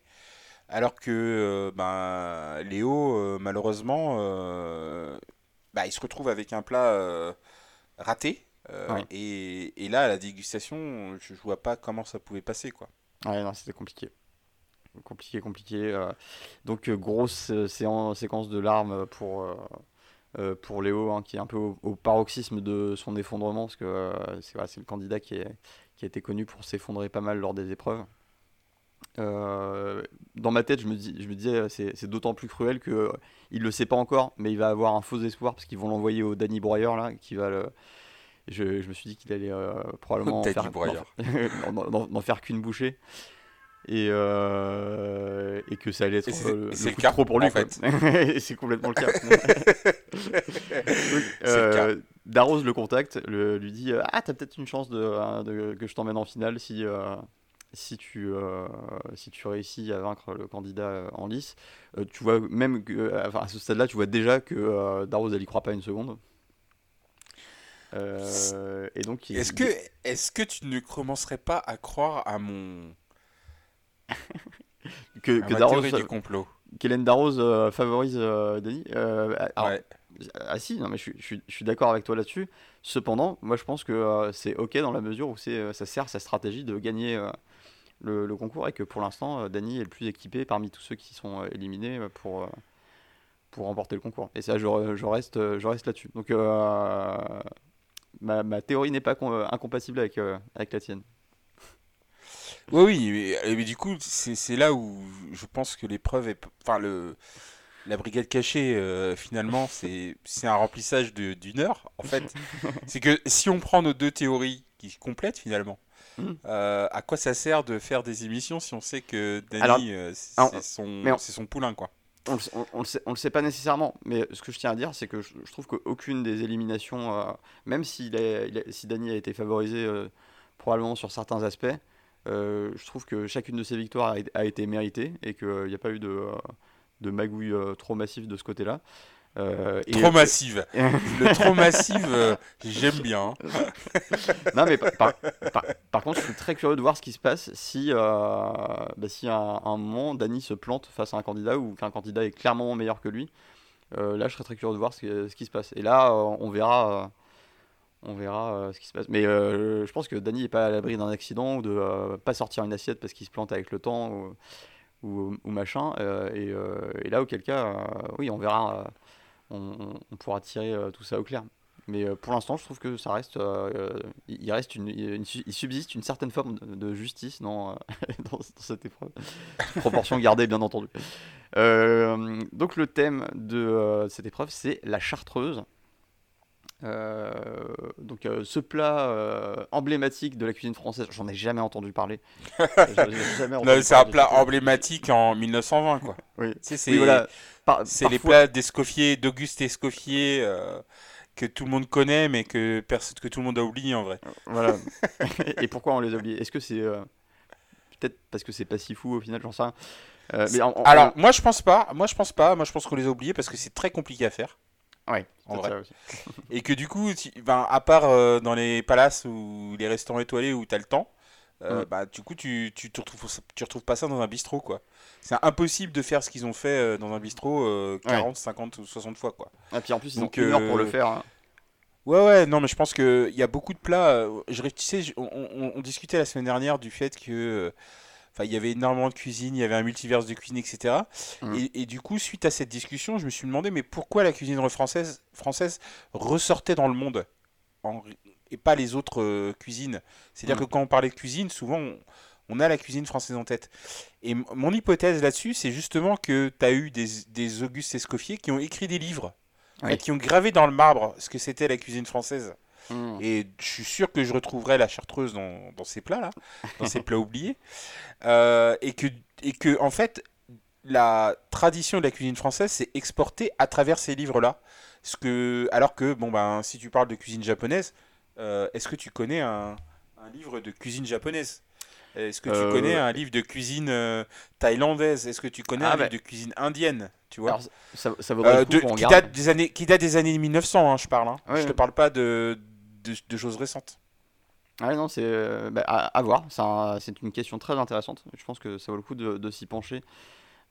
Alors que euh, ben, Léo, euh, malheureusement, euh, bah, il se retrouve avec un plat euh, raté. euh, Ouais. et, et là, à la dégustation, je, je vois pas comment ça pouvait passer, quoi. Ouais, non, c'était compliqué. Compliqué, compliqué. euh. Donc, grosse séquence de larmes pour, pour Léo, hein, qui est un peu au, au paroxysme de son effondrement, parce que c'est voilà, c'est le candidat qui, est, qui a été connu pour s'effondrer pas mal lors des épreuves. Euh, dans ma tête, je me, dis, je me disais, c'est d'autant plus cruel que euh, il le sait pas encore, mais il va avoir un faux espoir parce qu'ils vont l'envoyer au Danny Broyer là, qui va le. Je, je me suis dit qu'il allait euh, probablement en faire, n'en- faire qu'une bouchée et, euh, et que ça allait être le, le le coup de cas, trop pour lui. en fait. C'est complètement le cas. Donc, le Darroze le contacte, le- lui dit Ah, t'as peut-être une chance de, hein, de- que je t'emmène en finale si, si, tu, euh, si tu réussis à vaincre le candidat euh, en lice. Euh, tu vois, même que, enfin, à ce stade-là, tu vois déjà que euh, Darroze, elle y croit pas une seconde. Et donc, il- Est-ce que, est que tu ne commencerais pas à croire à mon que, à que ma Darroze, théorie du complot? qu'Hélène Darroze favorise Denis Euh, alors, Ouais. Ah si, non mais je, suis- je je suis d'accord avec toi là-dessus. Cependant, moi je pense que c'est ok dans la mesure où c'est, ça sert sa stratégie de gagner le, le concours et que pour l'instant, euh, Dany est le plus équipé parmi tous ceux qui sont euh, éliminés euh, pour, pour remporter le concours. Et ça, je, re- je reste, je reste là-dessus. Donc euh, ma, ma théorie n'est pas incompatible avec, euh, avec la tienne. Oui, oui, mais, mais du coup, c'est là où je pense que l'épreuve est. Enfin, le, la brigade cachée, euh, finalement, c'est un remplissage d'une heure, en fait. C'est que si on prend nos deux théories qui se complètent, finalement, Mm. euh, à quoi ça sert de faire des émissions si on sait que Dany, Alors, euh, c'est son, poulain, quoi On on- on le sait, on le sait pas nécessairement, mais ce que je tiens à dire, c'est que je, je trouve qu'aucune des éliminations, euh, même s'il est, il est- si Dany a été favorisé probablement sur certains aspects, je trouve que chacune de ces victoires a, a été méritée et qu'il n'y a pas eu de, de magouille trop massive de ce côté-là. Euh, et- Trop massive. Le trop massive, euh, j'aime bien. hein. Non, mais par, par- par- par contre, je suis très curieux de voir ce qui se passe si, euh, bah, si à un, un moment, Dany se plante face à un candidat ou qu'un candidat est clairement meilleur que lui. Là, je serais très curieux de voir ce, qui se passe. Et là, on verra, on verra ce qui se passe. Mais je pense que Dany n'est pas à l'abri d'un accident ou de pas sortir une assiette parce qu'il se plante avec le temps ou, ou, ou machin. Et, et là, auquel cas, oui, on verra. On, pourra tirer euh, tout ça au clair. Mais euh, pour l'instant, je trouve que ça reste, euh, il reste une, il subsiste une certaine forme de, justice dans, cette épreuve. Proportion gardée, bien entendu. Donc le thème de cette épreuve, c'est la chartreuse. Euh, donc euh, ce plat euh, emblématique de la cuisine française, j'en ai jamais entendu parler. C'est un plat emblématique en 1920, quoi. Oui. C'est Oui, voilà. Par- c'est les plats d'Escoffier, d'Auguste Escoffier, que tout le monde connaît, mais que, perso- que tout le monde a oublié en vrai. Voilà. Et pourquoi on les a oubliés? Est-ce que c'est euh, peut-être parce que c'est pas si fou au final, j'en sais rien. Euh, mais en- en- Alors, moi je pense pas, moi je pense pas, moi je pense qu'on les a oubliés parce que c'est très compliqué à faire. Ouais, en peut-être vrai. ça aussi. Et que du coup, tu- ben, à part euh, dans les palaces ou les restaurants étoilés où tu as le temps, euh, Mm. bah, du coup, tu, tu, retrouves, tu retrouves pas ça dans un bistrot, quoi. C'est impossible de faire ce qu'ils ont fait euh, dans un bistrot euh, 40, 50 ou 60 fois, quoi. Et puis en plus, ils Donc, ont une heure pour le faire. hein. Ouais, ouais, non, mais je pense qu'il y a beaucoup de plats. Je, tu sais, je- on, on- on discutait la semaine dernière du fait que. Enfin, il y avait énormément de cuisine, il y avait un multiverse de cuisine, etc. Mm. Et, et du coup, suite à cette discussion, je me suis demandé, mais pourquoi la cuisine française, française ressortait dans le monde en- et pas les autres euh, cuisines? C'est-à-dire Mm. que quand on parlait de cuisine, souvent, on, on a la cuisine française en tête. Et mon hypothèse là-dessus, c'est justement que tu as eu des, des Auguste Escoffier qui ont écrit des livres, Oui. fait, qui ont gravé dans le marbre ce que c'était la cuisine française. Mm. Et je suis sûr que je retrouverai la chartreuse dans, dans ces plats-là, dans ces plats oubliés. Euh, et, que, et que, en fait, la tradition de la cuisine française s'est exportée à travers ces livres-là. Ce que, alors que, bon, ben, si tu parles de cuisine japonaise, euh, est-ce que tu connais un, un livre de cuisine japonaise? Est-ce que tu Euh, connais un livre de cuisine euh, thaïlandaise? Est-ce que tu connais Ah, un bah. livre de cuisine indienne Tu vois? Alors, ça, ça vaudrait Euh, le coup de- qui, date des années, qui date des années 1900, hein, je parle. hein. Ouais, je te ouais. parle pas de, de, de choses récentes. Ouais, non, c'est euh, bah, à, à voir. C'est un- c'est une question très intéressante. Je pense que ça vaut le coup de, de s'y pencher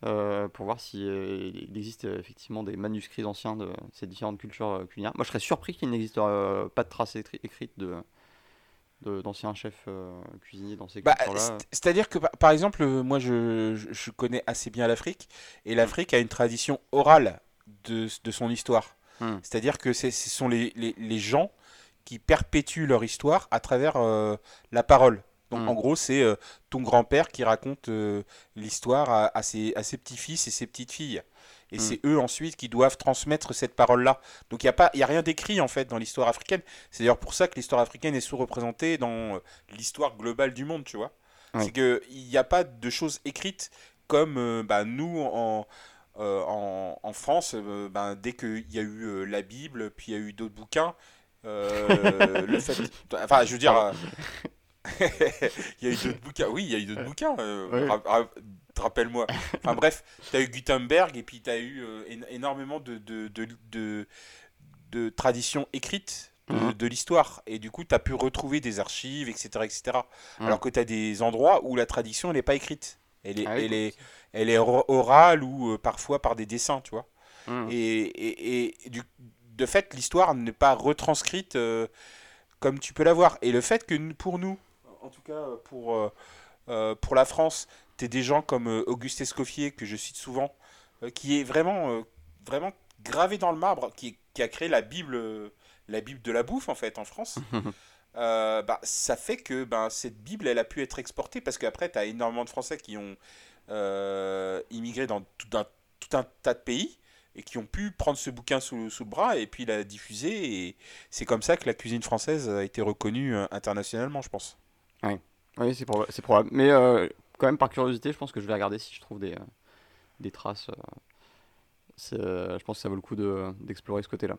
euh, pour voir si euh, il existe effectivement des manuscrits anciens de ces différentes cultures euh, culinaires. Moi, je serais surpris qu'il n'existe euh, pas de traces écri- écrites de d'anciens chefs euh, cuisiniers dans ces Bah, cultures-là. c'est- C'est-à-dire que, par- exemple, moi, je, je- connais assez bien l'Afrique, et l'Afrique a une tradition orale de, de son histoire. Hmm. C'est-à-dire que ce sont les, les- les gens qui perpétuent leur histoire à travers euh, la parole. Donc, en gros, c'est euh, ton grand-père qui raconte euh, l'histoire à, à ses, à ses petits-fils et ses petites-filles. Et Hmm. c'est eux ensuite qui doivent transmettre cette parole-là. Donc il n'y a, pas- il y a rien d'écrit en fait dans l'histoire africaine. C'est d'ailleurs pour ça que l'histoire africaine est sous-représentée dans l'histoire globale du monde, tu vois. C'est qu'il n'y a pas de choses écrites comme bah, nous en, en, en France, ben, dès qu'il y a eu la Bible, puis il y a eu d'autres bouquins, le fait... Enfin, je veux dire... euh, il y a eu d'autres bouquins. Oui, il y a eu d'autres bouquins. euh, Oui. ra- ra- Rappelle-moi. Enfin bref, tu as eu Gutenberg et puis tu as eu euh, én- énormément de, de, de, de, de traditions écrites de, Mhm. l'histoire. Et du coup, tu as pu retrouver des archives, etc. etc. Mhm. Alors que tu as des endroits où la tradition, elle n'est pas écrite. Elle est, Ah elle est, elle est or- orale ou euh, parfois par des dessins, tu vois. Hmm. Et, et, et du, de fait, l'histoire n'est pas retranscrite euh, comme tu peux l'avoir. Et le fait que pour nous, en tout cas euh, pour, euh, pour la France, tu des gens comme Auguste Escoffier, que je cite souvent, qui est vraiment, vraiment gravé dans le marbre, qui, qui a créé la Bible, la Bible de la bouffe, en fait, en France. euh, bah, ça fait que ben, cette Bible, elle a pu être exportée parce qu'après, tu as énormément de Français qui ont euh, immigré dans tout un, tout un tas de pays et qui ont pu prendre ce bouquin sous, sous le bras et puis la diffuser. Et c'est comme ça que la cuisine française a été reconnue euh, internationalement, je pense. Oui, c'est proba- probable. Mais euh, quand même, par curiosité, je pense que je vais regarder si je trouve des, euh, des traces. je pense que ça vaut le coup de- d'explorer ce côté-là.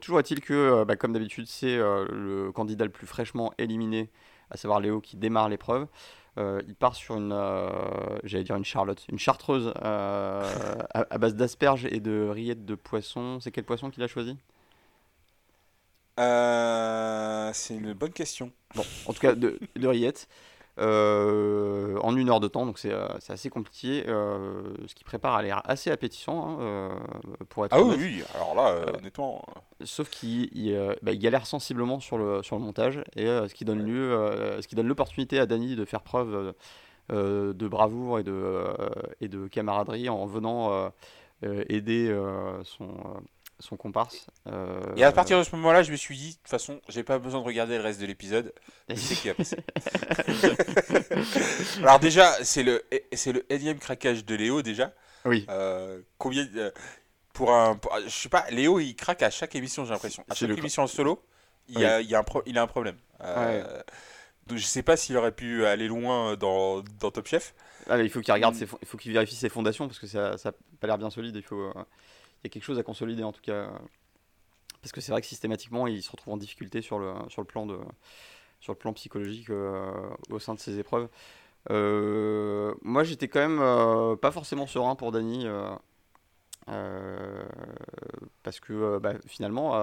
Toujours est-il que, bah, comme d'habitude, c'est le candidat le plus fraîchement éliminé, à savoir Léo, qui démarre l'épreuve. Euh, il part sur une, euh, j'allais dire une charlotte, une chartreuse euh, à, à base d'asperges et de rillettes de poisson. C'est quel poisson qu'il a choisi? C'est une bonne question. Bon, en tout cas, de, de rillettes. Euh, en une heure de temps, donc c'est euh, assez compliqué. euh, ce qui prépare a l'air assez appétissant, hein, pour être Ah oui, honnête. oui, alors là, honnêtement. Sauf qu'il il, bah, il galère sensiblement sur le, sur le montage, et ce qui donne lieu, ce qui donne l'opportunité à Dany de faire preuve de bravoure et de, et de camaraderie en venant aider son, son comparse. euh, Et à partir de ce moment-là, je me suis dit, de toute façon, j'ai pas besoin de regarder le reste de l'épisode. Sais qui va passer. Alors déjà, c'est le, c'est le énième craquage de Léo déjà. Oui, Euh, combien euh, pour un, pour- je sais pas, Léo il craque à chaque émission, j'ai l'impression. À C'est chaque émission en solo, il a, il a un pro- il a un problème. Euh, Donc je sais pas s'il aurait pu aller loin dans, dans Top Chef. Ah, mais il faut qu'il regarde, Mm. ses il faut qu'il vérifie ses fondations parce que ça, ça a pas l'air bien solide. Il faut, y a quelque chose à consolider en tout cas, parce que c'est vrai que systématiquement il se retrouve en difficulté sur le sur le plan de sur le plan psychologique euh, au sein de ces épreuves. Euh, moi j'étais quand même euh, pas forcément serein pour Dany. parce que bah, finalement,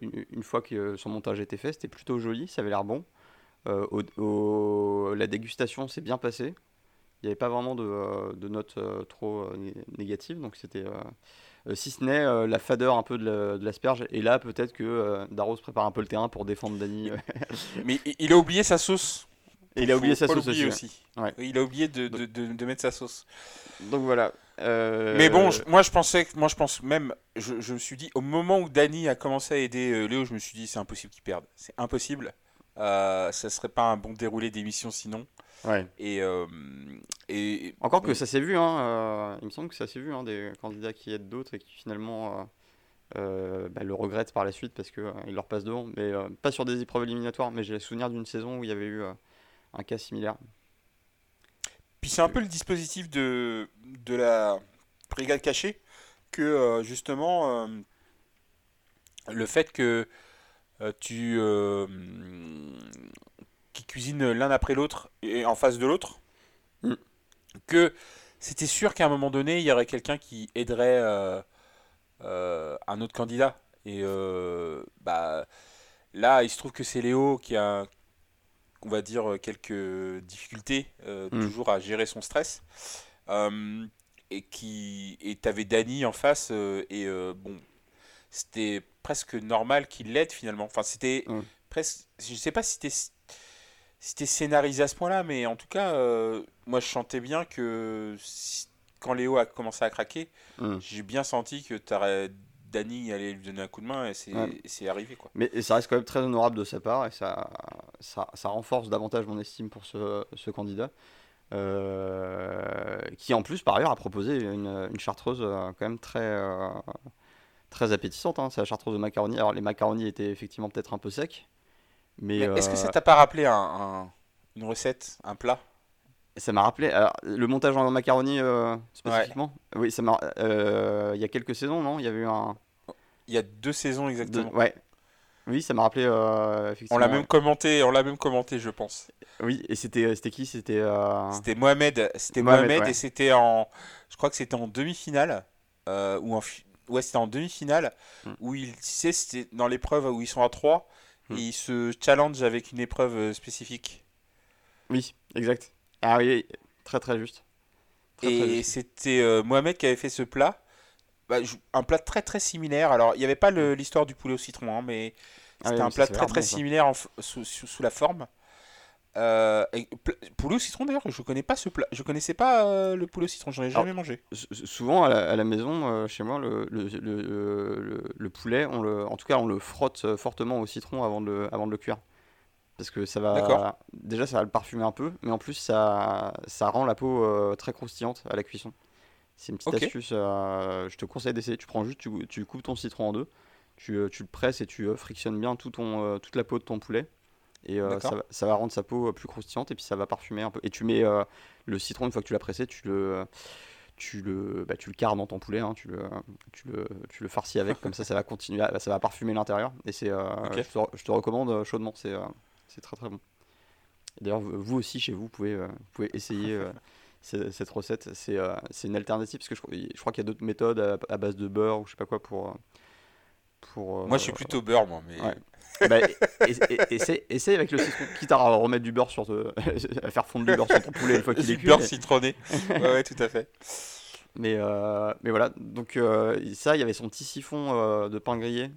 une, fois que son montage était fait, c'était plutôt joli, ça avait l'air bon. La dégustation s'est bien passée. Il n'y avait pas vraiment de, de notes trop né- négatives, donc c'était. Euh, si ce n'est euh, la fadeur un peu de la- de l'asperge, et là peut-être que euh, Darros prépare un peu le terrain pour défendre Dany. Mais il- a oublié sa sauce. et il a oublié sa sauce aussi. aussi. Ouais. Oui, Il a oublié de, de, de- de mettre sa sauce. Donc voilà. euh, Mais bon, je- moi je pensais, que- moi je pense même, je, je me suis dit, au moment où Danny a commencé à aider euh, Léo, je me suis dit c'est impossible qu'il perde. C'est impossible. Euh, ça serait pas un bon déroulé d'émission sinon. Ouais. Et, euh, et Encore que ça s'est vu, hein, euh, il me semble que ça s'est vu, hein, des candidats qui aident d'autres et qui finalement euh, euh, bah, le regrettent par la suite parce qu'ils leur passent devant. Mais euh, pas sur des épreuves éliminatoires, mais j'ai le souvenir d'une saison où il y avait eu euh, un cas similaire. Puis c'est un peu le dispositif de, de la brigade cachée que euh, justement euh, le fait que euh, tu euh, qui cuisinent l'un après l'autre et en face de l'autre Mm. que c'était sûr qu'à un moment donné il y aurait quelqu'un qui aiderait euh, euh, un autre candidat et euh, bah là il se trouve que c'est Léo qui a on va dire quelques difficultés Mm. toujours à gérer son stress et qui et t'avais Dany en face et bon c'était presque normal qu'il l'aide finalement enfin c'était Mm. presque je sais pas si c'était c'était scénarisé à ce point-là mais en tout cas euh, moi je sentais bien que si- quand Léo a commencé à craquer Mm. j'ai bien senti que Dany allait lui donner un coup de main et c'est Ouais. arrivé quoi Mais ça reste quand même très honorable de sa part et ça, ça, ça renforce davantage mon estime pour ce, ce candidat. euh, qui en plus par ailleurs a proposé une, une chartreuse euh, quand même très, euh, très appétissante. hein. C'est la chartreuse de macaroni. Alors les macaronis étaient effectivement peut-être un peu secs. Mais, mais est-ce que euh, ça t'a pas rappelé un, un- une recette un plat? Ça m'a rappelé alors, le montage en macaroni euh, spécifiquement? Oui, ça m'a. euh, il y a quelques saisons, non? Il y avait eu un. il y a deux saisons exactement ouais. Oui, ça m'a rappelé euh, on l'a même commenté on l'a même commenté je pense Oui, et c'était c'était qui? C'était. euh, C'était Mohamed, c'était Mohamed, Mohamed, ouais. et c'était en, je crois que c'était en demi-finale euh, ou en, ouais c'était en demi-finale Hmm. où il, tu sais, c'était dans l'épreuve où ils sont à 3 Et ils se challenge avec une épreuve euh, spécifique. Oui, exact. Ah oui, très très juste. Très, Et c'était euh, Mohamed qui avait fait ce plat, Bah, un plat très très similaire. Alors il n'y avait pas le- l'histoire du poulet au citron, hein, mais Ah c'était oui, un plat très très bon, similaire en f- sous, sous- sous la forme. Euh, et poulet au citron d'ailleurs, je connais pas ce plat. Je connaissais pas euh, le poulet au citron, j'en ai jamais mangé. Souvent à la, à la maison, euh, chez moi, le, le, le, le- le poulet, on le, en tout cas, on le frotte euh, fortement au citron avant de le, avant de le cuire. Parce que ça va. D'accord. Déjà, ça va le parfumer un peu, mais en plus, ça, ça rend la peau très croustillante à la cuisson. C'est une petite astuce, je te conseille d'essayer. Tu prends juste, tu, tu coupes ton citron en deux, tu, tu le presses et tu frictionnes bien tout ton, toute la peau de ton poulet. Et euh, ça, va, ça va rendre sa peau euh, plus croustillante et puis ça va parfumer un peu. Et tu mets euh, le citron, une fois que tu l'as pressé, tu le, tu le, bah, tu le carres dans ton poulet, hein, tu, le, tu, le, tu le farcis avec, comme ça ça va continuer, à- ça va parfumer l'intérieur. Et c'est, euh, je, te, je te recommande chaudement, c'est, c'est très très bon. D'ailleurs, vous aussi chez vous, vous pouvez, vous pouvez essayer ce- cette recette. C'est, c'est une alternative parce que je, crois- je crois qu'il y a d'autres méthodes à, à base de beurre ou je sais pas quoi pour. Euh, pour Moi, je suis euh, plutôt beurre, moi. Mais... ouais. bah, essaye, essaye avec le citron, quitte à remettre du beurre sur te- à faire fondre du beurre sur ton poulet une fois qu'il est Du cuit. beurre mais- citronné. ouais, ouais, tout à fait. Mais, euh, mais voilà, donc euh, ça, il y avait son petit siphon euh, de pain grillé,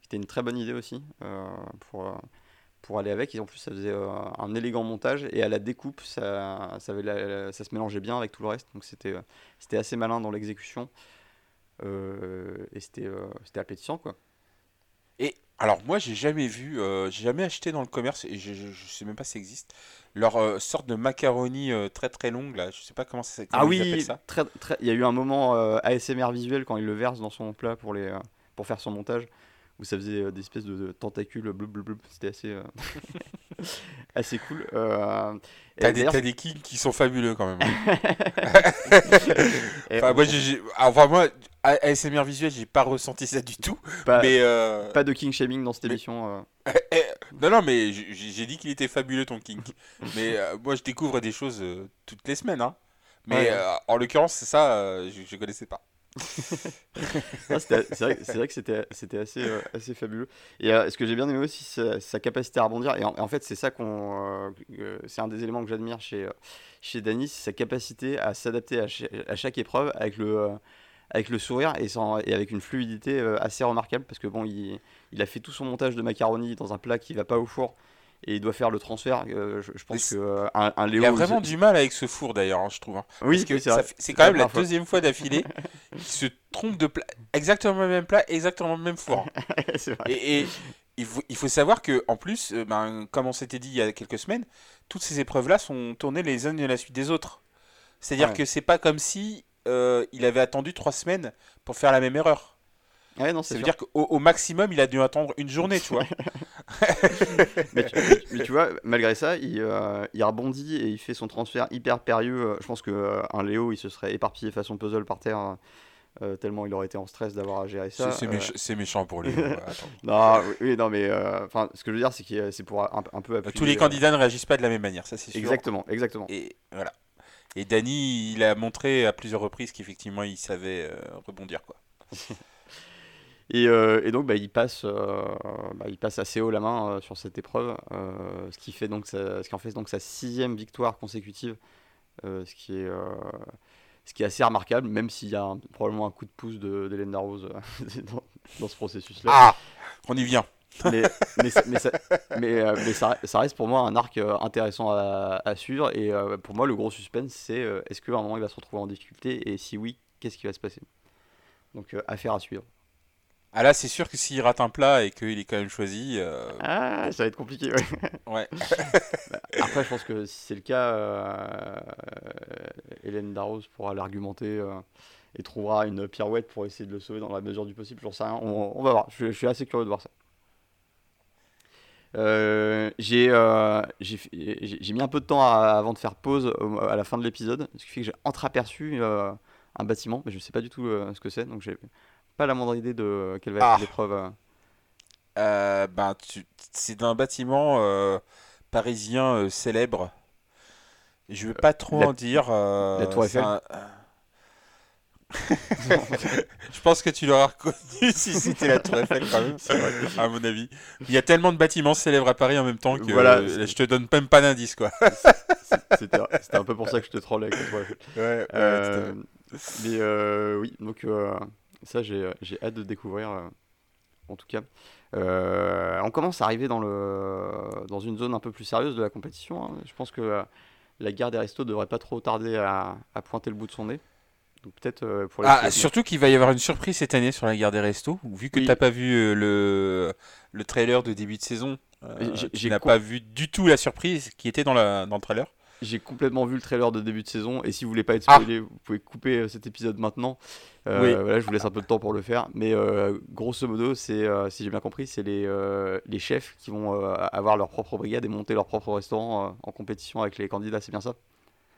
qui était une très bonne idée aussi euh, pour, euh, pour aller avec. Et en plus, ça faisait euh, un élégant montage. Et à la découpe, ça, ça, avait la- ça se mélangeait bien avec tout le reste. Donc c'était euh, c'était assez malin dans l'exécution. Euh, et c'était euh, c'était appétissant, quoi. Et alors, moi, j'ai jamais vu, euh, j'ai jamais acheté dans le commerce, et je, je sais même pas si ça existe, leur euh, sorte de macaroni euh, très très longue, là. Je sais pas comment ça Ah comment ils appellent oui, ça. très, très, il y a eu un moment ASMR visuel quand il le verse dans son plat pour, les, pour faire son montage, où ça faisait des espèces de, de tentacules blub blub blub. C'était assez, assez cool. T'as des, des kings qui sont fabuleux quand même. Enfin, moi, enfin, ASMR visuel, j'ai pas ressenti ça du tout. pas, mais euh, pas de king shaming dans cette mais- émission. euh. eh, non, non, mais j'ai, dit qu'il était fabuleux ton king. mais euh, moi, je découvre des choses toutes les semaines. Hein. Mais Ouais. en l'occurrence, c'est ça, je, je connaissais pas. Ah, c'est vrai, que c'était assez, assez fabuleux. Et ce que j'ai bien aimé aussi, c'est sa capacité à rebondir. Et en, en fait, c'est ça qu'on. c'est un des éléments que j'admire chez, chez Dany, c'est sa capacité à s'adapter à, cha- à chaque épreuve avec le, avec le sourire et, sans, et avec une fluidité euh, assez remarquable. Parce que bon, il, il a fait tout son montage de macaroni dans un plat qui va pas au four. Et il doit faire le transfert. euh, je, pense que euh, un, un Léo. Il a vraiment du mal avec ce four d'ailleurs, hein, je trouve. hein. Oui, oui, c'est c'est quand même la fois. deuxième fois d'affilée qu'il se trompe de plat. Exactement le même plat, exactement le même four. vrai. Et, et il, faut, il faut savoir que en plus, ben, comme on s'était dit il y a quelques semaines, toutes ces épreuves-là sont tournées les unes à la suite des autres. C'est-à-dire Ouais. que c'est pas comme si euh, il avait attendu trois semaines pour faire la même erreur. Ouais, non, Ça veut sûr. dire qu'au au maximum, il a dû attendre une journée, tu vois. mais, tu, mais tu- mais tu vois, malgré ça, il, euh, il rebondit et il fait son transfert hyper périlleux. Euh, Je pense qu'un Léo, il se serait éparpillé façon puzzle par terre, euh, tellement il aurait été en stress d'avoir à gérer ça. C'est c'est Euh, méch- c'est méchant pour lui. ouais, non, oui, non, mais euh, enfin, ce que je veux dire, c'est que c'est pour un, un peu appuyer. Tous les euh, candidats ne réagissent pas de la même manière, ça c'est sûr. Exactement, exactement. Et voilà. Et Danny, il a montré à plusieurs reprises qu'effectivement, il savait euh, rebondir, quoi. Et, euh, et donc, bah, il, passe, euh, bah, il passe assez haut la main euh, sur cette épreuve, ce, qui fait donc sa- ce qui en fait donc sa sixième victoire consécutive, ce, qui est, ce qui est assez remarquable, même s'il y a un- probablement un coup de pouce de- d'Hélène Darroze euh, dans, dans ce processus-là. Ah On y vient. Mais, mais, ça, mais, ça, mais, euh, mais ça- ça reste pour moi un arc euh, intéressant à, à suivre. Et euh, pour moi, le gros suspense, c'est est-ce qu'à un moment il va se retrouver en difficulté? Et si oui, qu'est-ce qui va se passer? Donc, affaire à suivre. Ah là, c'est sûr que s'il rate un plat et qu'il est quand même choisi, euh, Ah, ça va être compliqué, ouais. ouais. Après, je pense que si c'est le cas, euh, Hélène Darroze pourra l'argumenter euh, et trouvera une pirouette pour essayer de le sauver dans la mesure du possible. J'en sais rien. On, on va voir. Je, je suis assez curieux de voir ça. Euh, j'ai euh, mis un peu de temps à- avant de faire pause au- à la fin de l'épisode, ce qui fait que j'ai entreaperçu euh, un bâtiment, mais je sais pas du tout euh, ce que c'est, donc j'ai pas la moindre idée de quelle va être Ah. l'épreuve. euh. Ben, c'est d'un bâtiment parisien célèbre. Je veux pas trop la- en dire. la Tour Eiffel un- Je pense que tu l'auras reconnu si c'était la Tour Eiffel quand même, à mon avis. Il y a tellement de bâtiments célèbres à Paris en même temps que Voilà, euh, je te donne même pas d'indice quoi. C'était un peu pour ça que je te troll avec la Tour Eiffel. Ouais, Euh, mais euh, oui, donc euh, ça j'ai hâte de découvrir, en tout cas. On commence à arriver dans, le, dans une zone un peu plus sérieuse de la compétition. hein. Je pense que la guerre des restos devrait pas trop tarder à, à pointer le bout de son nez. Donc peut-être euh, pour les Ah, surtout qu'il va y avoir une surprise cette année sur la guerre des restos. Vu que Oui. t'as pas vu euh, le, le trailer de début de saison, euh, J'ai- n'as pas vu du tout la surprise qui était dans, la, dans le trailer. J'ai complètement vu le trailer de début de saison et si vous voulez pas être Ah. spoilé, vous pouvez couper euh, cet épisode maintenant. Euh, Oui. Voilà, je vous laisse un peu de temps pour le faire. Mais euh, grosso modo, c'est, si j'ai bien compris, c'est les, les chefs qui vont avoir leur propre brigade et monter leur propre restaurant en compétition avec les candidats, c'est bien ça?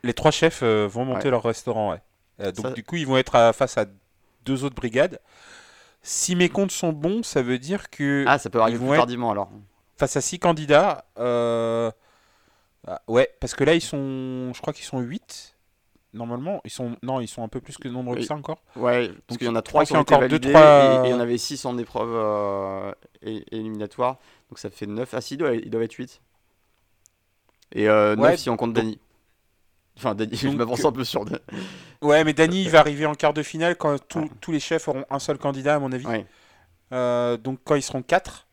Les trois chefs vont monter Ouais. leur restaurant, ouais. Euh, donc Ça- du coup, ils vont être à- face à deux autres brigades. Si mes comptes sont bons, ça veut dire que Ah, ça peut arriver plus tardivement alors. face à six candidats, euh, ah, ouais, parce que là ils sont, je crois qu'ils sont 8 normalement. Ils sont, non, ils sont un peu plus que nombreux que Oui. ça encore. Ouais, parce Donc, qu'il y en a je trois crois qui ont encore validés trois- et, et il y en avait six en épreuve euh, éliminatoire. Donc ça fait 9. Ah si, ils doivent, ils doivent être 8. Et euh, 9 Ouais, si on compte Dany. Enfin, Dany, je m'avance un peu sur... Dany. Ouais, mais Dany il va arriver en quart de finale quand tous- Ouais. tous les chefs auront un seul candidat à mon avis. Ouais. Euh, donc quand ils seront 4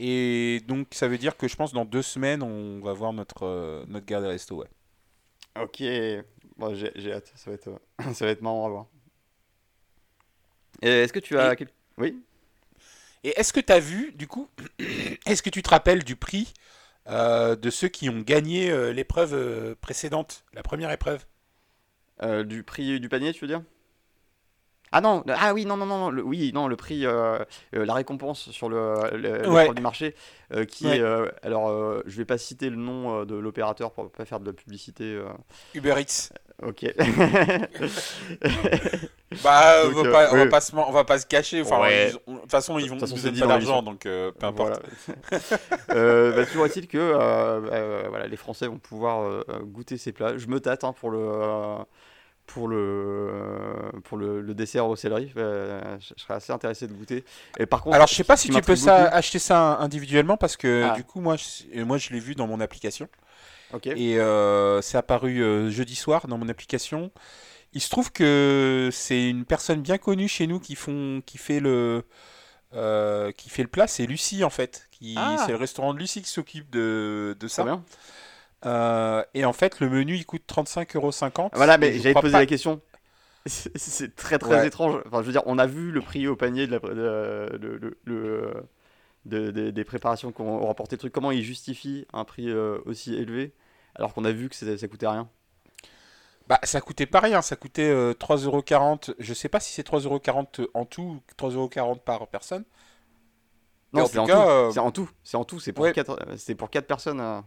Et donc ça veut dire que je pense dans deux semaines on va voir notre euh, notre guerre des restos. Ouais. Ok, bon, j'ai j'ai hâte, ça va, être, euh, ça va être marrant à voir. Est-ce que tu as... Et- Oui? Et est-ce que tu as vu, du coup, est-ce que tu te rappelles du prix euh, de ceux qui ont gagné euh, l'épreuve euh, précédente, la première épreuve. Euh, Du prix du panier, tu veux dire? Ah non, ah oui, non, non, non, le, oui, non, le prix, euh, euh, la récompense sur le, le- Ouais. du marché, euh, qui Ouais. est, euh, alors, euh, je vais pas citer le nom euh, de l'opérateur pour pas faire de la publicité. euh, Uber Eats. ok. Bah, Donc, on, va euh, pas, on, va oui. pas se, on va pas se cacher. Enfin, Ouais. de toute façon, ils vont De nous donner d'argent, l'émission. donc euh, peu importe. Voilà. Euh, bah, toujours est-il que euh, euh, voilà, les Français vont pouvoir euh, goûter ces plats. Je me tâte hein, pour le euh, pour le euh, pour le, le dessert au céleri. Euh, je je serais assez intéressé de goûter. Et par contre, Alors, je sais pas si tu peux ça, acheter ça individuellement parce que Ah. du coup, moi, je, moi, je l'ai vu dans mon application. Et euh, c'est apparu euh, jeudi soir dans mon application. Il se trouve que c'est une personne bien connue chez nous qui font, qui fait le, euh, qui fait le plat. C'est Lucie en fait. Qui, Ah. c'est le restaurant de Lucie qui s'occupe de, de Très ça. bien. Euh, et en fait, le menu il coûte 35,50€. Voilà, mais j'allais te poser pas- la question. C'est- très très Ouais. étrange. Enfin, je veux dire, on a vu le prix au panier de la, de- le- le- le- de- de- des préparations qu'on ont rapporté le truc. Comment ils justifient un prix euh, aussi élevé alors qu'on a vu que ça, coûtait rien? Bah, ça coûtait pas rien, ça coûtait euh, 3,40€. Je sais pas si c'est 3,40€ en tout ou 3,40€ par personne. Non, c'est en, euh, C'est en tout. C'est en tout. C'est pour, ouais. quatre, euh, c'est pour quatre personnes. euh,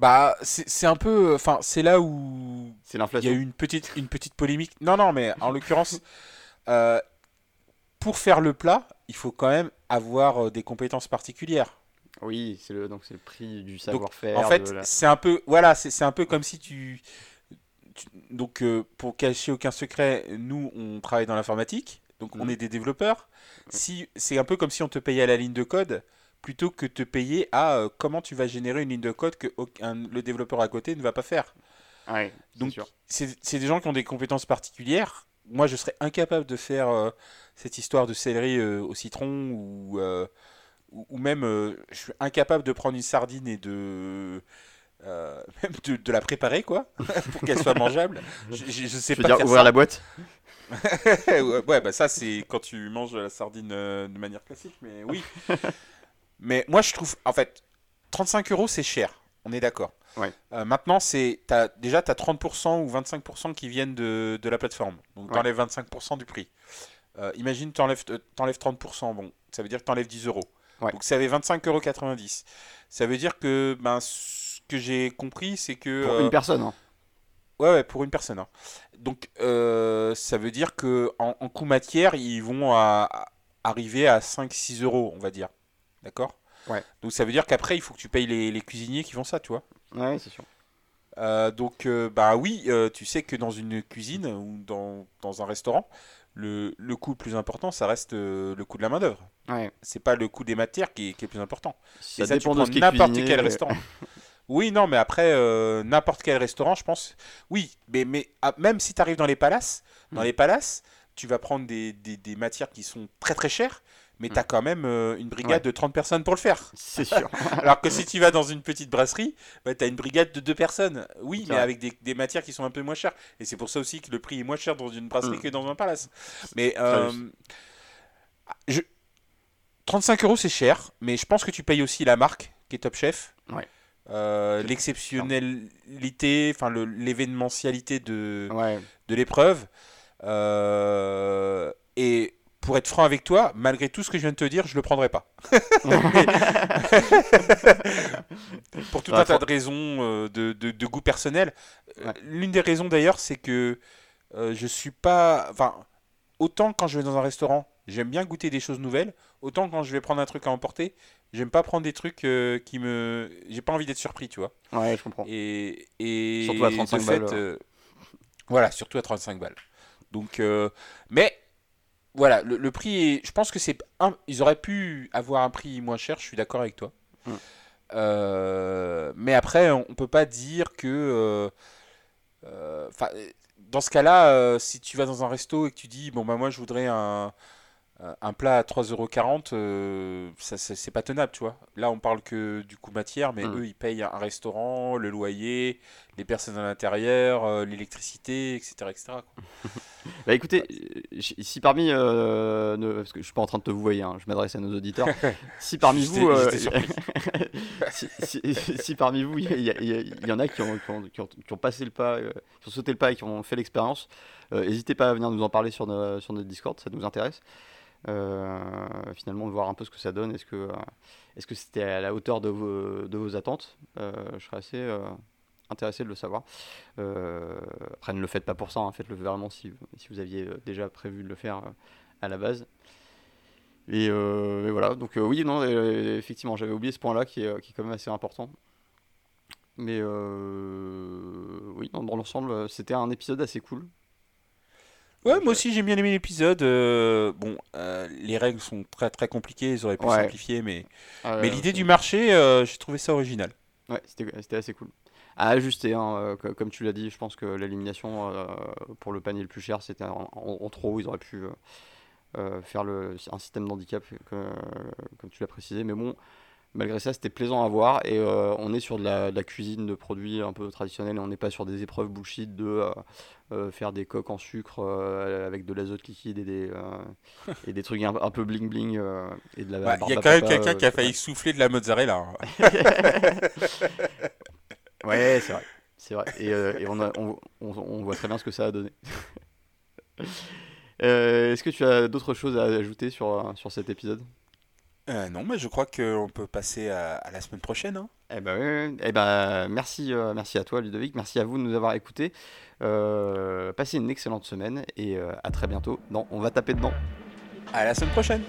Bah, c'est un peu. Enfin, c'est là où C'est il y a eu une petite, une petite polémique. Non, non, mais en l'occurrence, euh, pour faire le plat, il faut quand même avoir euh, des compétences particulières. Oui, c'est le, donc c'est le prix du savoir-faire. En fait, la- c'est un peu, voilà, c'est un peu comme si tu, tu- donc euh, pour cacher aucun secret, nous on travaille dans l'informatique, donc on Mhm. est des développeurs. Si c'est un peu comme si on te payait à la ligne de code plutôt que te payer à euh, comment tu vas générer une ligne de code que aucun- le développeur à côté ne va pas faire. Ouais, Donc c'est c'est des gens qui ont des compétences particulières. Moi, je serais incapable de faire euh, cette histoire de céleri euh, au citron ou, euh, ou, ou même euh, je suis incapable de prendre une sardine et de euh, même de, de la préparer quoi pour qu'elle soit mangeable. Je, je, je sais Je pas dire, faire ouvrir ça. la boîte? ouais, ouais, bah ça c'est quand tu manges la sardine euh, de manière classique, mais oui. Mais moi je trouve, en fait, 35 euros c'est cher, on est d'accord. Ouais. Euh, maintenant, c'est déjà tu as 30% ou 25% qui viennent de, de la plateforme. Donc Ouais. tu enlèves 25% du prix. Euh, imagine tu enlèves, 30%, bon, ça veut dire que tu enlèves 10 euros. Ouais. Donc ça avait 25,90 euros. Ça veut dire que ben, ce que j'ai compris, c'est que. Pour euh, une personne. hein. Ouais, ouais, pour une personne. hein. Donc, euh, ça veut dire que en, en coût matière, ils vont à- à- arriver à 5-6 euros, on va dire. D'accord Ouais. Donc, ça veut dire qu'après, il faut que tu payes les, les cuisiniers qui font ça, tu vois. Ouais, c'est sûr. Euh, donc, euh, bah oui, euh, tu sais que dans une cuisine ou dans, dans un restaurant, le, le coût le plus important, ça reste le coût de la main-d'œuvre. Ouais. C'est pas le coût des matières qui est, qui est le plus important. Ça Et ça, tu dépend de prends n'importe quel mais- restaurant. Oui, non, mais après, n'importe quel restaurant, je pense. Oui, mais, mais ah, même si tu arrives dans les palaces, dans Mm. les palaces, tu vas prendre des, des, des matières qui sont très très chères, mais Mm. tu as quand même euh, une brigade Ouais. de 30 personnes pour le faire. C'est sûr. Alors que si tu vas dans une petite brasserie, bah, tu as une brigade de deux personnes. Oui, mais vrai. avec des, des matières qui sont un peu moins chères. Et c'est pour ça aussi que le prix est moins cher dans une brasserie Mm. que dans un palace. Mais euh, juste. je... 35 euros, c'est cher, mais je pense que tu payes aussi la marque qui est Top Chef. Ouais. Euh, L'exceptionnalité, enfin le- l'événementialité de, Ouais. de l'épreuve. Euh, et pour être franc avec toi, malgré tout ce que je viens de te dire, je le prendrai pas. pour tout Ouais, un tas de raisons euh, de, de- de goût personnel. Euh, Ouais. L'une des raisons d'ailleurs, c'est que euh, je suis pas. Enfin, autant quand je vais dans un restaurant, j'aime bien goûter des choses nouvelles, autant quand je vais prendre un truc à emporter, j'aime pas prendre des trucs euh, qui me. J'ai pas envie d'être surpris, tu vois. Ouais, je comprends. Et, et Surtout à 35 de fait, balles, euh, voilà, surtout à 35 balles. Donc, euh, mais voilà, le, le prix est. Je pense que c'est. un- Ils auraient pu avoir un prix moins cher, je suis d'accord avec toi. Mm. Euh, mais après, on, on peut pas dire que. euh, euh, dans ce cas-là, si tu vas dans un resto et que tu dis, bon, bah, moi, je voudrais un, un plat à 3,40€, euh, ça, ça- c'est pas tenable, tu vois. Là, on parle que du coût matière, mais Mm. eux, ils payent un restaurant, le loyer, les personnes à l'intérieur, euh, l'électricité, etc. etc. Bah écoutez, euh, si parmi, euh, ne- parce que je suis pas en train de te vous voyer, hein, je m'adresse à nos auditeurs. Si parmi vous, euh, si, si- si parmi vous, il y, y en a qui ont, qui ont- qui ont- qui ont passé le pas, euh, qui ont sauté le pas et qui ont fait l'expérience, euh, n'hésitez pas à venir nous en parler sur, no- sur notre Discord, ça nous intéresse. Euh, finalement, de voir un peu ce que ça donne. Est-ce que, euh, est-ce que c'était à la hauteur de vos, de vos attentes Euh, Je serais assez intéressé de le savoir. Après, ne le faites pas pour ça, hein, faites-le vraiment si, si vous aviez déjà prévu de le faire à la base. Et, voilà, donc oui, non, effectivement, j'avais oublié ce point-là qui est, qui est quand même assez important. Mais oui, dans l'ensemble, c'était un épisode assez cool. Ouais, moi aussi j'ai bien aimé l'épisode. euh, bon, euh, les règles sont très très compliquées, ils auraient pu Ouais. simplifier, mais, Euh, mais l'idée du marché, euh, j'ai trouvé ça original. Ouais, c'était c'était assez cool. À ajuster, hein, euh, co- comme tu l'as dit, je pense que l'élimination euh, pour le panier le plus cher, c'était en, en- en trop. Ils auraient pu euh, euh, faire le, un système d'handicap, que- comme tu l'as précisé. Mais bon, malgré ça, c'était plaisant à voir. Et euh, on est sur de la, de la cuisine de produits un peu traditionnels. On n'est pas sur des épreuves bullshit de euh, euh, faire des coques en sucre avec de l'azote liquide et des, et des trucs un, un peu bling bling Bah, Il y a quand même quelqu'un qui a failli souffler de la mozzarella. hein. Ouais, c'est vrai. C'est vrai. Et, et on, a- on, on- on voit très bien ce que ça a donné. Est-ce que tu as d'autres choses à ajouter sur, sur cet épisode? Euh, non, mais je crois qu'on peut passer à, à la semaine prochaine. hein. Eh ben, oui, oui. Eh ben, merci, euh, merci à toi Ludovic, merci à vous de nous avoir écoutés. Euh, passez une excellente semaine et euh, à très bientôt dans On va taper dedans. À la semaine prochaine.